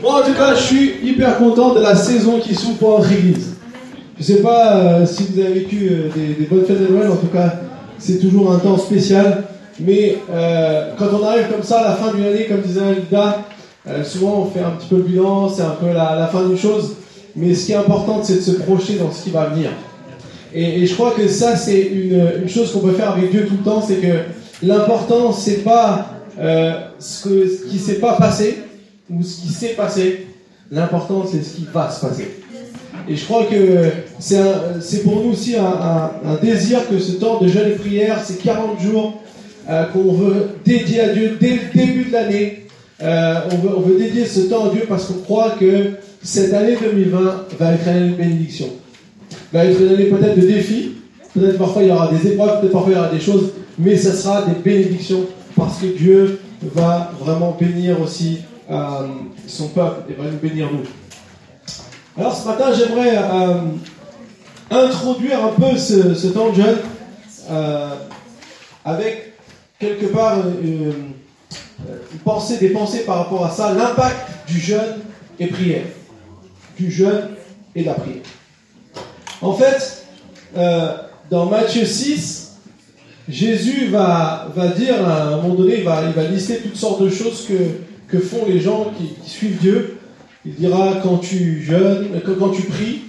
Moi, en tout cas, je suis hyper content de la saison qui s'ouvre pour notre église. Je sais pas euh, si vous avez vécu euh, des, bonnes fêtes de Noël, en tout cas, c'est toujours un temps spécial. Mais euh, quand on arrive comme ça à la fin d'une année, comme disait Alida, souvent on fait un petit peu le bilan, c'est un peu la, fin d'une chose. Mais ce qui est important, c'est de se projeter dans ce qui va venir. Et, je crois que ça, c'est une, chose qu'on peut faire avec Dieu tout le temps, c'est que l'important, c'est pas ce, que, ce qui s'est pas passé ou ce qui s'est passé. L'important, c'est ce qui va se passer. Et je crois que c'est pour nous aussi un, désir que ce temps de jeûne et prière, ces 40 jours euh, qu'on veut dédier à Dieu dès le début de l'année. Euh, on, veut, dédier ce temps à Dieu parce qu'on croit que cette année 2020 va être une bénédiction. Va être une année peut-être de défis. Peut-être parfois il y aura des épreuves, peut-être parfois il y aura des choses, mais ce sera des bénédictions parce que Dieu va vraiment bénir aussi euh, son peuple et va nous bénir nous. Alors ce matin, j'aimerais euh, introduire un peu ce, temps de jeûne euh, avec quelque part une pensée, des pensées par rapport à ça, l'impact du jeûne et prière, du jeûne et de la prière. En fait, dans Matthieu 6, Jésus va, va dire à un moment donné, il va, il va lister toutes sortes de choses que, que font les gens qui, suivent Dieu. Il dira quand tu jeûnes, quand, quand tu pries,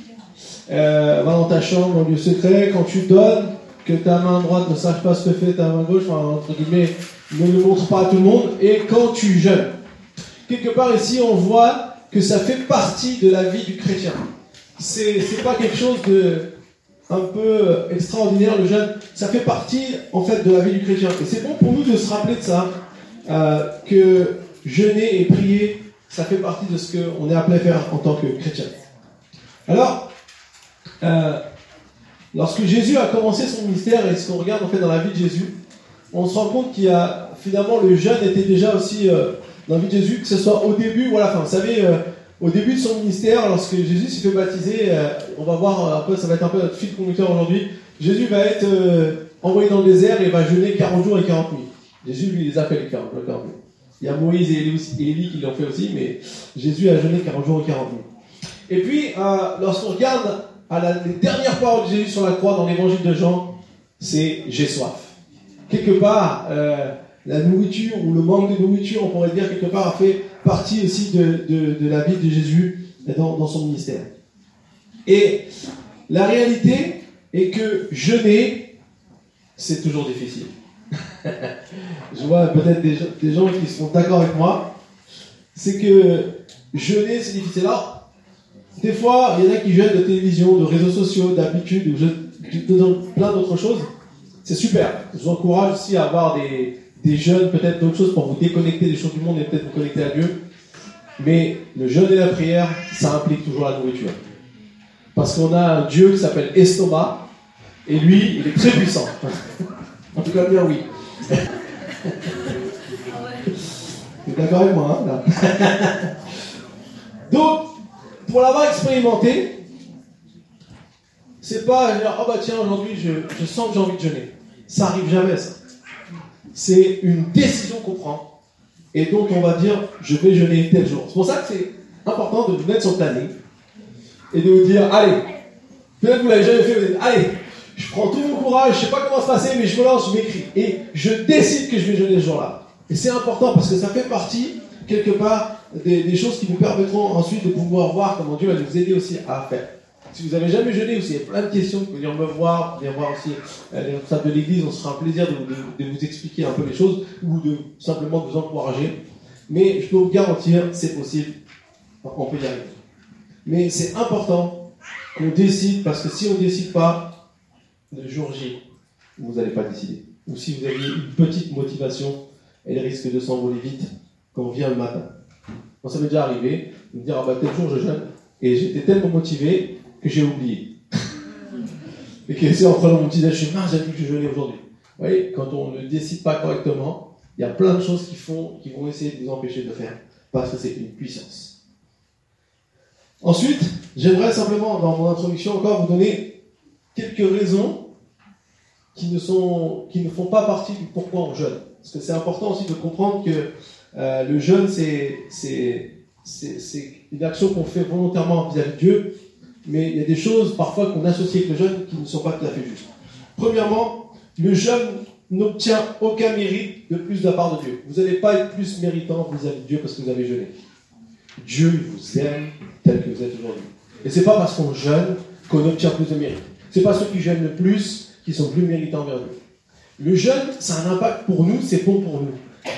euh, va dans ta chambre, au lieu secret, quand tu donnes, que ta main droite ne sache pas ce que fait ta main gauche, enfin, entre guillemets, ne le montre pas à tout le monde, et quand tu jeûnes. Quelque part ici, on voit que ça fait partie de la vie du chrétien. C'est pas quelque chose de un peu extraordinaire le jeûne. Ça fait partie en fait de la vie du chrétien. Et c'est bon pour nous de se rappeler de ça, euh, que jeûner et prier, ça fait partie de ce qu'on est appelé à faire en tant que chrétien. Alors, euh, lorsque Jésus a commencé son ministère et ce qu'on regarde en fait dans la vie de Jésus, on se rend compte qu'il y a finalement le jeûne était déjà aussi euh, dans la vie de Jésus, que ce soit au début ou à la fin. Vous savez, euh, au début de son ministère, lorsque Jésus s'est fait baptiser, euh, on va voir un peu, ça va être un peu notre fil conducteur aujourd'hui. Jésus va être euh, envoyé dans le désert et va jeûner 40 jours et 40 nuits. Jésus lui les appelle les 40, les 40 nuits. Il y a Moïse et Élie, qui l'ont fait aussi, mais Jésus a jeûné 40 jours et 40 nuits. Et puis, euh, lorsqu'on regarde les dernières paroles de Jésus sur la croix dans l'évangile de Jean, c'est j'ai soif. Quelque part, euh, la nourriture ou le manque de nourriture, on pourrait dire quelque part, a fait partie aussi de, la vie de Jésus dans son ministère. Et la réalité est que jeûner, c'est toujours difficile. Je vois peut-être des, gens- qui seront d'accord avec moi. C'est que jeûner, c'est difficile. Alors, des fois, il y en a qui jeûnent de télévision, de réseaux sociaux, d'habitude, de, de- plein d'autres choses. C'est super. Je vous encourage aussi à avoir des, des jeûnes, peut-être d'autres choses pour vous déconnecter des choses du monde et peut-être vous connecter à Dieu. Mais le jeûne et la prière, ça implique toujours la nourriture. Parce qu'on a un Dieu qui s'appelle Estomac, et lui, il est très puissant. en tout cas, bien oui. Vous d'accord avec moi, hein, là Donc, pour l'avoir expérimenté, c'est pas dire, oh bah tiens, aujourd'hui, je, je sens que j'ai envie de jeûner. Ça arrive jamais, ça. C'est une décision qu'on prend. Et donc, on va dire, je vais jeûner tel jour. C'est pour ça que c'est important de vous mettre sur le planning et de vous dire, allez, peut-être que vous l'avez jamais fait, vous dites, allez, je prends tout mon courage, je sais pas comment se passer, mais je me lance, je m'écris. Et je décide que je vais jeûner ce jour-là. Et c'est important parce que ça fait partie, quelque part, des, choses qui vous permettront ensuite de pouvoir voir comment Dieu va vous aider aussi à faire. Si vous avez jamais jeûné ou s'il y a plein de questions, vous pouvez venir me voir, venir voir aussi euh, les responsables de l'église, on sera un plaisir de vous expliquer un peu les choses ou de simplement de vous encourager. Mais je peux vous garantir, c'est possible, on peut y arriver. Mais c'est important qu'on décide parce que si on ne décide pas, le jour J, vous n'allez pas décider. Ou si vous aviez une petite motivation, elle risque de s'envoler vite quand on vient le matin. Moi, ça m'est déjà arrivé de me dire, ah bah tel jour je jeûne, et j'étais tellement motivé que j'ai oublié. et que c'est en prenant mon petit déj, je suis mince, j'ai vu que je jeûnais aujourd'hui. Vous voyez, quand on ne décide pas correctement, il y a plein de choses qui, font, qui vont essayer de vous empêcher de le faire, parce que c'est une puissance. Ensuite, j'aimerais simplement, dans mon introduction, encore vous donner quelques raisons qui ne, sont, qui ne font pas partie du pourquoi on jeûne. Parce que c'est important aussi de comprendre que euh, le jeûne, c'est, une action qu'on fait volontairement vis-à-vis de Dieu, mais il y a des choses parfois qu'on associe avec le jeûne qui ne sont pas tout à fait justes. Premièrement, le jeûne n'obtient aucun mérite de plus de la part de Dieu. Vous n'allez pas être plus méritant vis-à-vis de Dieu parce que vous avez jeûné. Dieu vous aime tel que vous êtes aujourd'hui. Et c'est pas parce qu'on jeûne qu'on obtient plus de mérite. C'est pas ceux qui jeûnent le plus qui sont plus méritants envers Dieu. Le jeûne, a un impact pour nous, c'est bon pour nous.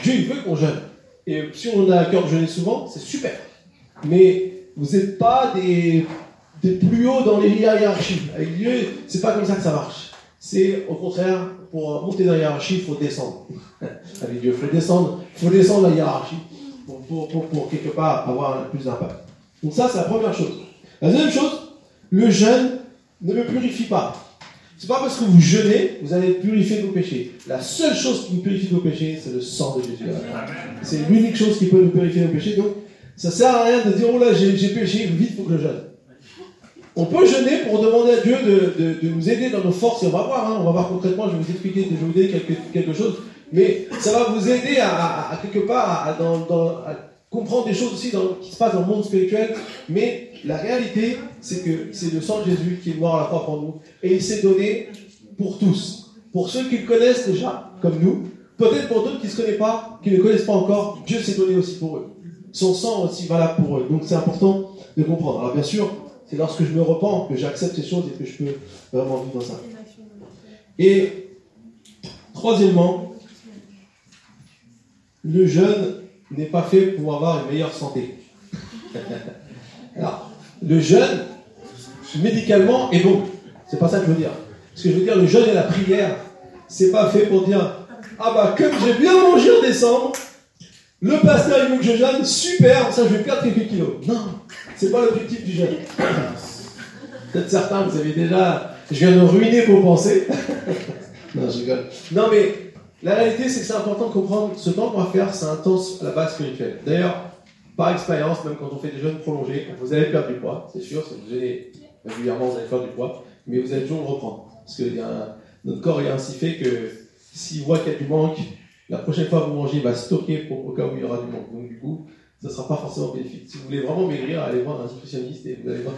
Dieu, il veut qu'on jeûne. Et si on a à cœur de jeûner souvent, c'est super. Mais vous n'êtes pas des, des, plus hauts dans les hiérarchies. Avec Dieu, c'est pas comme ça que ça marche. C'est au contraire, pour monter dans la hiérarchie, il faut descendre. Avec Dieu, il faut descendre, faut descendre la hiérarchie pour, pour, pour, quelque part avoir plus d'impact. Donc ça, c'est la première chose. La deuxième chose, le jeûne ne me purifie pas. C'est pas parce que vous jeûnez, vous allez purifier vos péchés. La seule chose qui nous purifie vos péchés, c'est le sang de Jésus. C'est l'unique chose qui peut nous purifier nos péchés. Donc, ça sert à rien de dire, oh là, j'ai péché, vite, il faut que je jeûne. On peut jeûner pour demander à Dieu de, de, nous aider dans nos forces, et on va voir, hein, on va voir concrètement, je vais vous expliquer, je vais vous donner quelque, quelque chose, mais ça va vous aider à, à, quelque part à, dans, dans, à comprendre des choses aussi dans, qui se passent dans le monde spirituel, mais la réalité, c'est que c'est le sang de Jésus qui est mort à la croix pour nous, et il s'est donné pour tous. Pour ceux qui le connaissent déjà, comme nous, peut-être pour d'autres qui ne se connaissent pas, qui ne connaissent pas encore, Dieu s'est donné aussi pour eux. Son sang aussi valable pour eux. Donc c'est important de comprendre. Alors bien sûr, c'est lorsque je me repens que j'accepte ces choses et que je peux vraiment vivre dans ça. Et troisièmement, le jeûne n'est pas fait pour avoir une meilleure santé. Alors, le jeûne, médicalement, est bon. C'est pas ça que je veux dire. Ce que je veux dire, le jeûne et la prière, c'est pas fait pour dire Ah bah, comme j'ai bien mangé en décembre, le pasteur il veut que je jeûne, super, ça je vais perdre quelques kilos. Non, c'est pas l'objectif du jeûne. Peut-être certains, vous avez déjà. Je viens de ruiner vos pensées. non, je rigole. Non, mais la réalité, c'est que c'est important de comprendre ce temps qu'on va faire, c'est intense à la base spirituelle. D'ailleurs, par expérience, même quand on fait des jeûnes prolongés, vous allez perdre du poids, c'est sûr, si vous jeûnez régulièrement, vous allez perdre du poids, mais vous allez toujours le reprendre. Parce que notre corps est ainsi fait que s'il voit qu'il y a du manque, la prochaine fois que vous mangez, il va stocker pour, au cas où il y aura du manque. Donc du coup, ça ne sera pas forcément bénéfique. Si vous voulez vraiment maigrir, allez voir un nutritionniste et vous allez voir.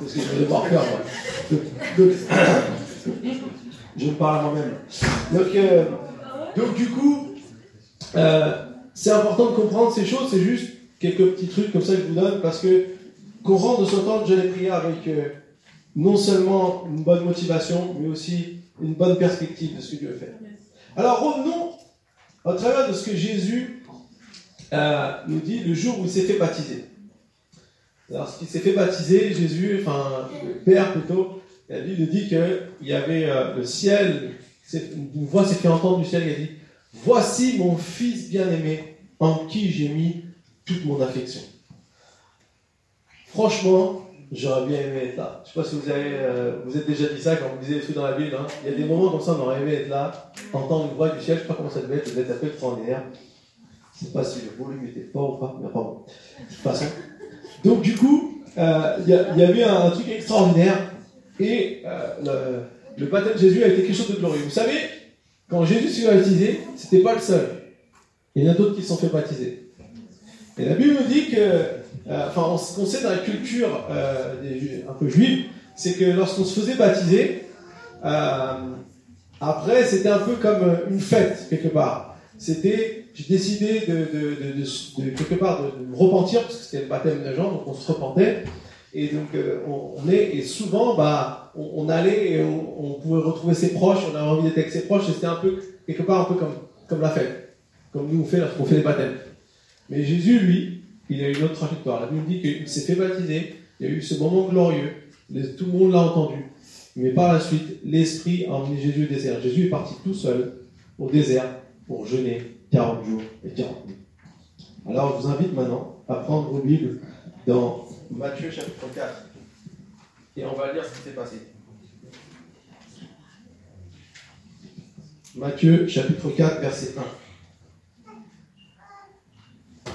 C'est ce que je vais devoir faire, moi. Je parle à moi-même. Donc, euh, donc du coup, euh, c'est important de comprendre ces choses, c'est juste quelques petits trucs comme ça que je vous donne, parce que qu'on rentre de ce temps de jeûne et avec euh, non seulement une bonne motivation, mais aussi une bonne perspective de ce que Dieu faire. Alors revenons au travers de ce que Jésus nous dit le jour où il s'est fait baptiser. Alors, ce qu'il s'est fait baptiser, Jésus, enfin, le Père plutôt, la Bible dit qu'il y avait euh, le ciel, une voix s'est fait entendre du ciel, il a dit Voici mon fils bien-aimé, en qui j'ai mis toute mon affection. Franchement, j'aurais bien aimé être là. Je ne sais pas si vous avez, euh, vous êtes déjà dit ça quand vous lisez les trucs dans la Bible. Hein. Il y a des moments comme ça, on aurait aimé être là, entendre une voix du ciel. Je ne sais pas comment ça devait être, ça devait être un peu extraordinaire. Je ne sais pas si le volume était fort ou pas, mais pas bon. De toute façon. Donc, du coup, euh, il y, y, avait un, truc extraordinaire et euh, le, baptême de Jésus a été quelque chose de glorieux. Vous savez, quand Jésus s'est baptisé, c'était pas le seul. Il y en a d'autres qui se sont fait baptiser. Et la Bible nous dit que, euh, enfin, ce qu'on sait dans la culture euh, un peu juive, c'est que lorsqu'on se faisait baptiser, après, c'était un peu comme une fête, quelque part. C'était, j'ai décidé de, quelque part de, me repentir, parce que c'était le baptême de Jean, donc on se repentait. Et donc, euh, on, on, est, et souvent, bah, on, allait et on, pouvait retrouver ses proches, on avait envie d'être avec ses proches, et c'était un peu, quelque part, un peu comme, comme la fête, comme nous on fait lorsqu'on fait les baptêmes. Mais Jésus, lui, il a une autre trajectoire. La Bible dit qu'il s'est fait baptiser, il y a eu ce moment glorieux, tout le monde l'a entendu. Mais par la suite, l'Esprit a emmené Jésus au désert. Jésus est parti tout seul au désert pour jeûner 40 jours et 40 nuits. Alors, je vous invite maintenant à prendre vos Bibles dans Matthieu chapitre 4. Et on va lire ce qui s'est passé. Matthieu chapitre 4, verset 1.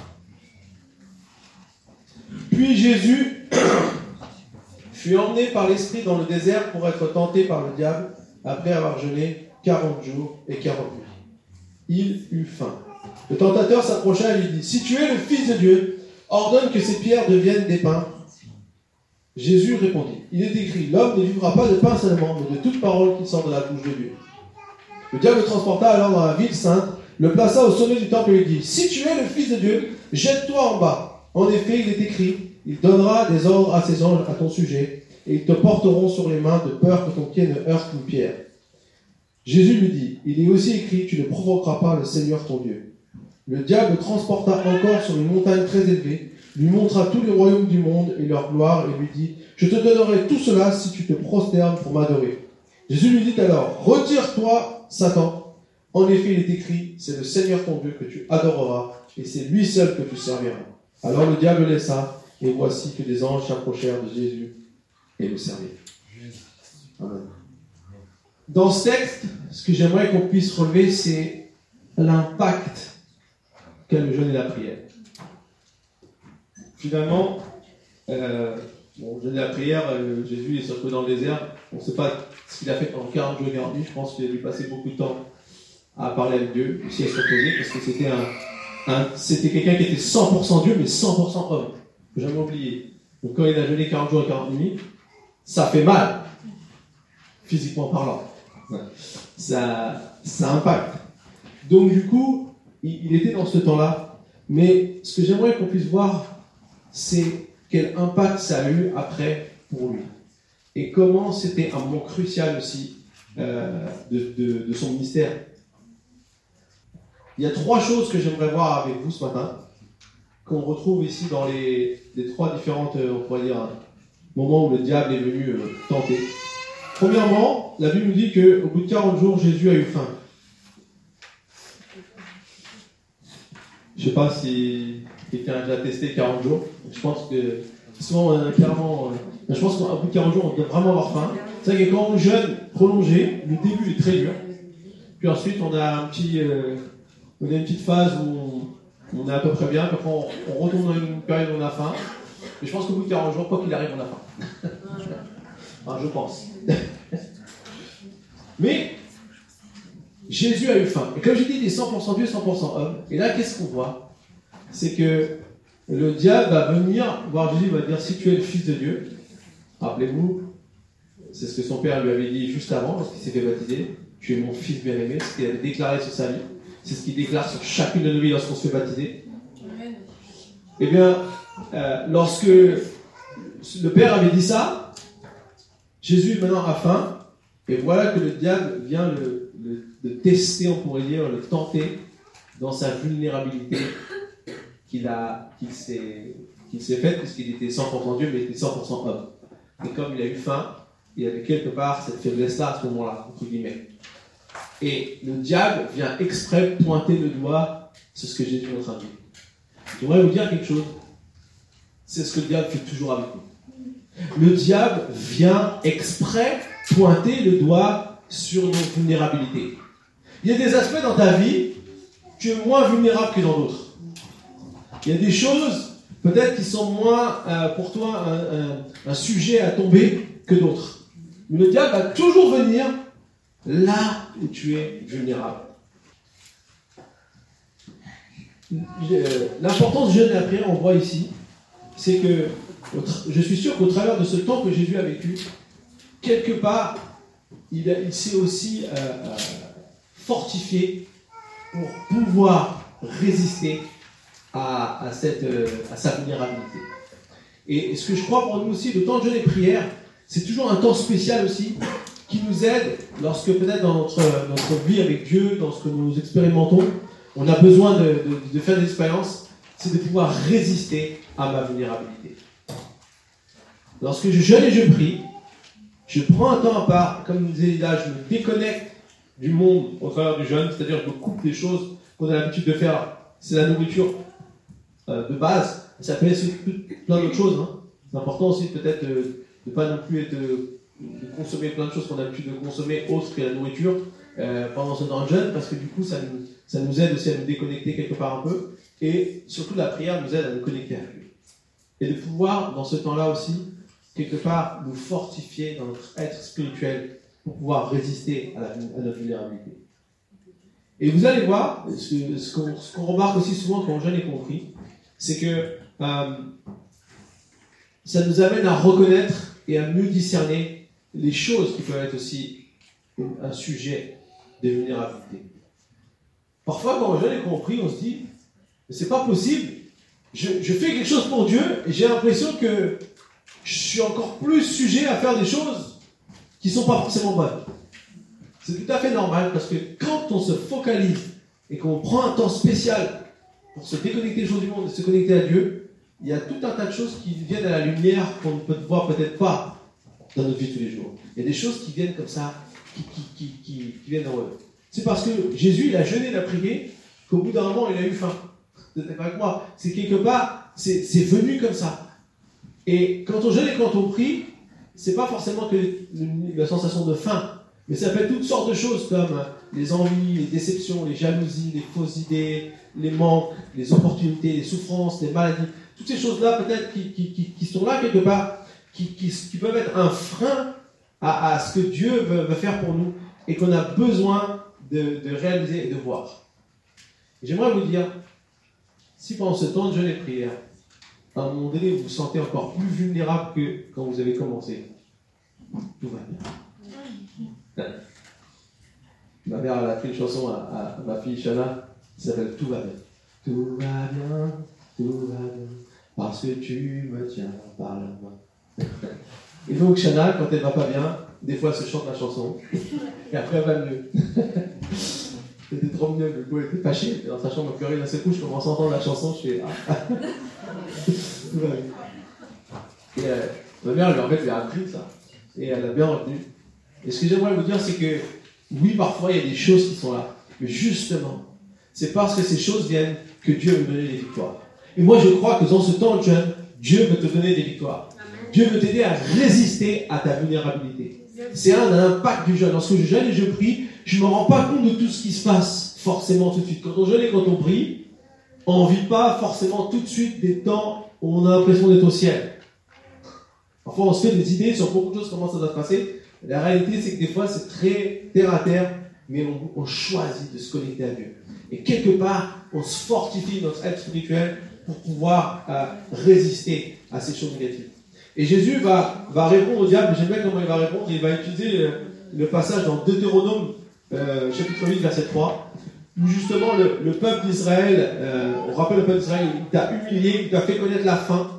Puis Jésus fut emmené par l'Esprit dans le désert pour être tenté par le diable après avoir jeûné 40 jours et 40 nuits. Il eut faim. Le tentateur s'approcha et lui dit, si tu es le Fils de Dieu, ordonne que ces pierres deviennent des pains. Jésus répondit, il est écrit, l'homme ne vivra pas de pain seulement, mais de toute parole qui sort de la bouche de Dieu. Le diable le transporta alors dans la ville sainte, le plaça au sommet du temple et lui dit, si tu es le Fils de Dieu, jette-toi en bas. En effet, il est écrit, il donnera des ordres à ses anges à ton sujet, et ils te porteront sur les mains de peur que ton pied ne heurte une pierre. Jésus lui dit, il est aussi écrit, tu ne provoqueras pas le Seigneur ton Dieu. Le diable le transporta encore sur une montagne très élevée, lui montra tous les royaumes du monde et leur gloire, et lui dit, je te donnerai tout cela si tu te prosternes pour m'adorer. Jésus lui dit alors, retire-toi, Satan. En effet, il est écrit, c'est le Seigneur ton Dieu que tu adoreras, et c'est lui seul que tu serviras. Alors le diable laissa, et voici que des anges s'approchèrent de Jésus et le servirent. Dans ce texte, ce que j'aimerais qu'on puisse relever, c'est l'impact qu'a le jeûne et la prière. Finalement, euh, bon, le jeûne et la prière, euh, Jésus est sorti dans le désert. On ne sait pas ce qu'il a fait pendant 40 jours et 40 nuits. Je pense qu'il a dû passer beaucoup de temps à parler avec Dieu, aussi à se reposer, parce que c'était un, quelqu'un qui était 100% Dieu, mais 100% homme. Jamais oublier. Donc quand il a jeûné 40 jours et 40 nuits, ça fait mal, physiquement parlant. Ça, ça impacte. Donc du coup, il, était dans ce temps-là. Mais ce que j'aimerais qu'on puisse voir, c'est quel impact ça a eu après pour lui. Et comment c'était un moment crucial aussi euh, de, son ministère. Il y a trois choses que j'aimerais voir avec vous ce matin, qu'on retrouve ici dans les, trois différentes, euh, on pourrait dire, moments où le diable est venu euh, tenter. Premièrement, la Bible nous dit qu'au bout de 40 jours, Jésus a eu faim. Je sais pas si quelqu'un a déjà testé 40 jours. Je pense que souvent, a clairement. Euh, je pense qu'au bout de 40 jours, on doit vraiment avoir faim. C'est vrai que quand on jeûne prolongé, le début est très dur. Puis ensuite, on a, un petit, euh, on a une petite phase où on, est à peu près bien. Puis on, retourne dans une période où on a faim. Mais je pense qu'au bout de 40 jours, quoi qu'il arrive, on a faim. je pense. Mais Jésus a eu faim. Et comme j'ai dit, il est 100% Dieu, 100% homme. Et là, qu'est-ce qu'on voit? C'est que le diable va venir voir Jésus, va dire si tu es le fils de Dieu, rappelez-vous, c'est ce que son père lui avait dit juste avant, parce qu'il s'est fait baptiser, tu es mon fils bien-aimé, ce qu'il avait déclaré sur sa vie, c'est ce qu'il déclare sur chacune de nos vies lorsqu'on se fait baptiser. Eh bien, euh, lorsque le père avait dit ça, Jésus maintenant a faim, et voilà que le diable vient le, de tester, on pourrait dire, le tenter dans sa vulnérabilité qu'il a, qu'il s'est, s'est faite, puisqu'il était 100% Dieu, mais il était 100% homme. Et comme il a eu faim, il avait quelque part cette faiblesse-là à ce moment-là, entre guillemets. Et le diable vient exprès pointer le doigt sur ce que Jésus en train de dire. J'aimerais vous dire quelque chose. C'est ce que le diable fait toujours avec nous. Le diable vient exprès pointer le doigt sur nos vulnérabilités. Il y a des aspects dans ta vie, tu es moins vulnérable que dans d'autres. Il y a des choses, peut-être, qui sont moins euh, pour toi un, sujet à tomber que d'autres. Mais le diable va toujours venir là où tu es vulnérable. Euh, l'importance du jeûne et on voit ici, c'est que je suis sûr qu'au travers de ce temps que Jésus a vécu, quelque part, il, s'est aussi euh, fortifié pour pouvoir résister à, cette, euh, à sa vulnérabilité. Et, ce que je crois pour nous aussi, le temps de jeûne et prière, c'est toujours un temps spécial aussi qui nous aide lorsque peut-être dans notre, notre vie avec Dieu, dans ce que nous expérimentons, on a besoin de, de, faire des expériences, c'est de pouvoir résister à ma vulnérabilité. Lorsque je jeûne et je prie, je prends un temps à part, comme disait Lida, je me déconnecte du monde au travers du jeûne, c'est-à-dire je me coupe des choses qu'on a l'habitude de faire. C'est la nourriture euh, de base. Ça peut être plein d'autres choses. Hein. C'est important aussi peut-être de ne pas non plus être, de consommer plein de choses qu'on a l'habitude de consommer autres que la nourriture euh, pendant ce temps de jeûne, parce que du coup ça nous, ça nous aide aussi à nous déconnecter quelque part un peu. Et surtout la prière nous aide à nous connecter à lui. Et de pouvoir, dans ce temps-là aussi, quelque part, nous fortifier dans notre être spirituel pour pouvoir résister à, notre vulnérabilité. Et vous allez voir, ce, qu'on remarque aussi souvent quand on jeûne et compris, c'est que euh, ça nous amène à reconnaître et à mieux discerner les choses qui peuvent être aussi un sujet de vulnérabilité. Parfois, quand on jeûne et compris, on se dit, mais c'est pas possible, je, je, fais quelque chose pour Dieu et j'ai l'impression que je suis encore plus sujet à faire des choses qui sont pas forcément bonnes. C'est tout à fait normal parce que quand on se focalise et qu'on prend un temps spécial pour se déconnecter du monde et se connecter à Dieu, il y a tout un tas de choses qui viennent à la lumière qu'on ne peut voir peut-être pas dans notre vie tous les jours. Il y a des choses qui viennent comme ça, qui, viennent en eux. C'est parce que Jésus, il a jeûné, il a prié, qu'au bout d'un moment, il a eu faim. N'êtes pas avec moi. C'est quelque part, c'est venu comme ça. Et quand on jeûne et quand on prie, c'est pas forcément que la sensation de faim, mais ça peut être toutes sortes de choses comme les envies, les déceptions, les jalousies, les fausses idées, les manques, les opportunités, les souffrances, les maladies. Toutes ces choses-là, peut-être, qui, sont là quelque part, qui, peuvent être un frein à, ce que Dieu veut, faire pour nous et qu'on a besoin de, réaliser et de voir. J'aimerais vous dire, si pendant ce temps de jeûne et prière, à un moment donné, vous vous sentez encore plus vulnérable que quand vous avez commencé, tout va bien. Ma mère a fait une chanson à, ma fille Shana qui s'appelle Tout va bien. Tout va bien, tout va bien, parce que tu me tiens par la main. Et donc Shana, quand elle va pas bien, des fois elle se chante la chanson, et après elle va mieux. C'était trop mieux, le coup elle était fâchée, dans sa chambre, pleurer dans ses couches, je commence à entendre la chanson, je fais Ah Et euh, ma mère, elle, en fait, elle a appris ça, et elle a bien retenu. Et ce que j'aimerais vous dire, c'est que oui, parfois il y a des choses qui sont là. Mais justement, c'est parce que ces choses viennent que Dieu veut donner des victoires. Et moi, je crois que dans ce temps de jeûne, Dieu veut te donner des victoires. Dieu veut t'aider à résister à ta vulnérabilité. C'est un impact du jeûne. Lorsque je jeûne et je prie, je ne me rends pas compte de tout ce qui se passe forcément tout de suite. Quand on jeûne et quand on prie, on ne vit pas forcément tout de suite des temps où on a l'impression d'être au ciel. Parfois, on se fait des idées sur beaucoup de choses, comment ça doit se passer. La réalité, c'est que des fois, c'est très terre à terre, mais on, choisit de se connecter à Dieu. Et quelque part, on se fortifie notre être spirituel pour pouvoir euh, résister à ces choses négatives. Et Jésus va, répondre au diable, j'aime bien comment il va répondre, il va utiliser le, passage dans Deutéronome, euh, chapitre 8, verset 3, justement le, peuple d'Israël, on rappelle le peuple d'Israël, il t'a humilié, il t'a fait connaître la faim,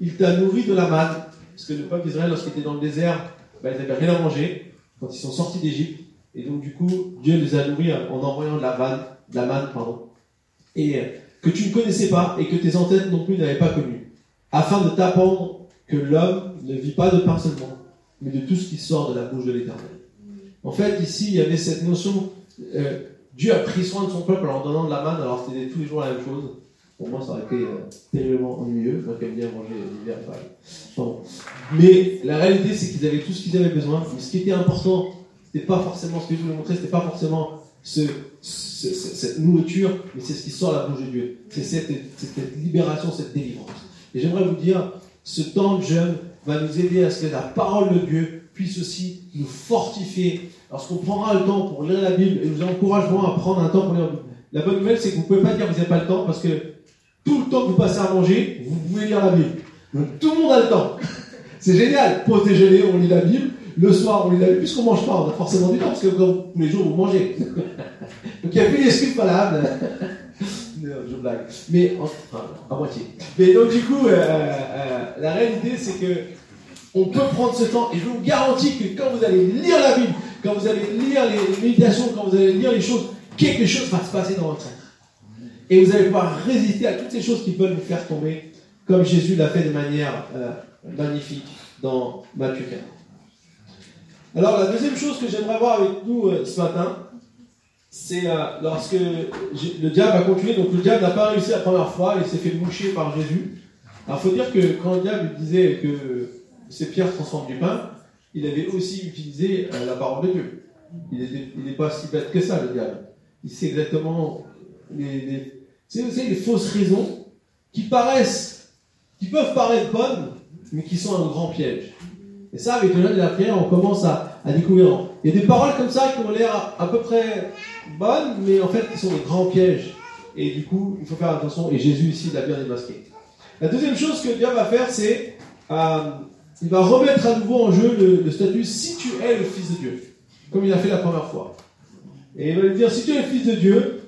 il t'a nourri de la manne, parce que le peuple d'Israël, lorsqu'il était dans le désert, bah, ils n'avaient rien à manger quand ils sont sortis d'Égypte. Et donc, du coup, Dieu les a nourris en envoyant de la manne, de la manne pardon, et euh, que tu ne connaissais pas et que tes ancêtres non plus n'avaient pas connu, afin de t'apprendre que l'homme ne vit pas de pain seulement, mais de tout ce qui sort de la bouche de l'Éternel. En fait, ici, il y avait cette notion, euh, Dieu a pris soin de son peuple en leur donnant de la manne, alors c'était tous les jours la même chose. Pour moi, ça aurait été euh, terriblement ennuyeux. Moi qui aime bien manger l'hiver, Mais la réalité, c'est qu'ils avaient tout ce qu'ils avaient besoin. Mais ce qui était important, c'était pas forcément ce que je voulais montrer, c'était pas forcément ce, cette nourriture, mais c'est ce qui sort la bouche de Dieu. C'est cette, libération, cette délivrance. Et j'aimerais vous dire, ce temps de jeûne va nous aider à ce que la parole de Dieu puisse aussi nous fortifier. Lorsqu'on prendra le temps pour lire la Bible, et nous encouragerons à prendre un temps pour lire la Bible. La bonne nouvelle, c'est que vous ne pouvez pas dire que vous n'avez pas le temps, parce que tout le temps que vous passez à manger, vous pouvez lire la Bible. Donc tout le monde a le temps. C'est génial. Pour déjeuner, on lit la Bible. Le soir, on lit la Bible. Puisqu'on mange pas, on a forcément du temps, parce que tous les jours, vous mangez. Donc il n'y a plus d'excuses valables. je blague. Mais, enfin, à moitié. Mais donc, du coup, euh, euh, la réalité, c'est que on peut prendre ce temps, et je vous garantis que quand vous allez lire la Bible, quand vous allez lire les méditations, quand vous allez lire les choses, quelque chose va se passer dans votre être. Et vous allez pouvoir résister à toutes ces choses qui peuvent vous faire tomber, comme Jésus l'a fait de manière euh, magnifique dans Matthieu 4. Alors la deuxième chose que j'aimerais voir avec nous euh, ce matin, c'est euh, lorsque le diable a continué, donc le diable n'a pas réussi la première fois, il s'est fait moucher par Jésus. Alors il faut dire que quand le diable disait que ces pierres transforment du pain, il avait aussi utilisé la parole de Dieu. Il n'est pas si bête que ça, le diable. Il sait exactement les, les fausses raisons qui paraissent, qui peuvent paraître bonnes, mais qui sont un grand piège. Et ça, avec le jeûne et la prière, on commence à, à découvrir. Il y a des paroles comme ça qui ont l'air à peu près bonnes, mais en fait, qui sont des grands pièges. Et du coup, il faut faire attention, et Jésus ici l'a bien démasqué. La deuxième chose que Dieu va faire, c'est euh, il va remettre à nouveau en jeu le, statut si tu es le Fils de Dieu, comme il a fait la première fois. Et il va lui dire si tu es le Fils de Dieu,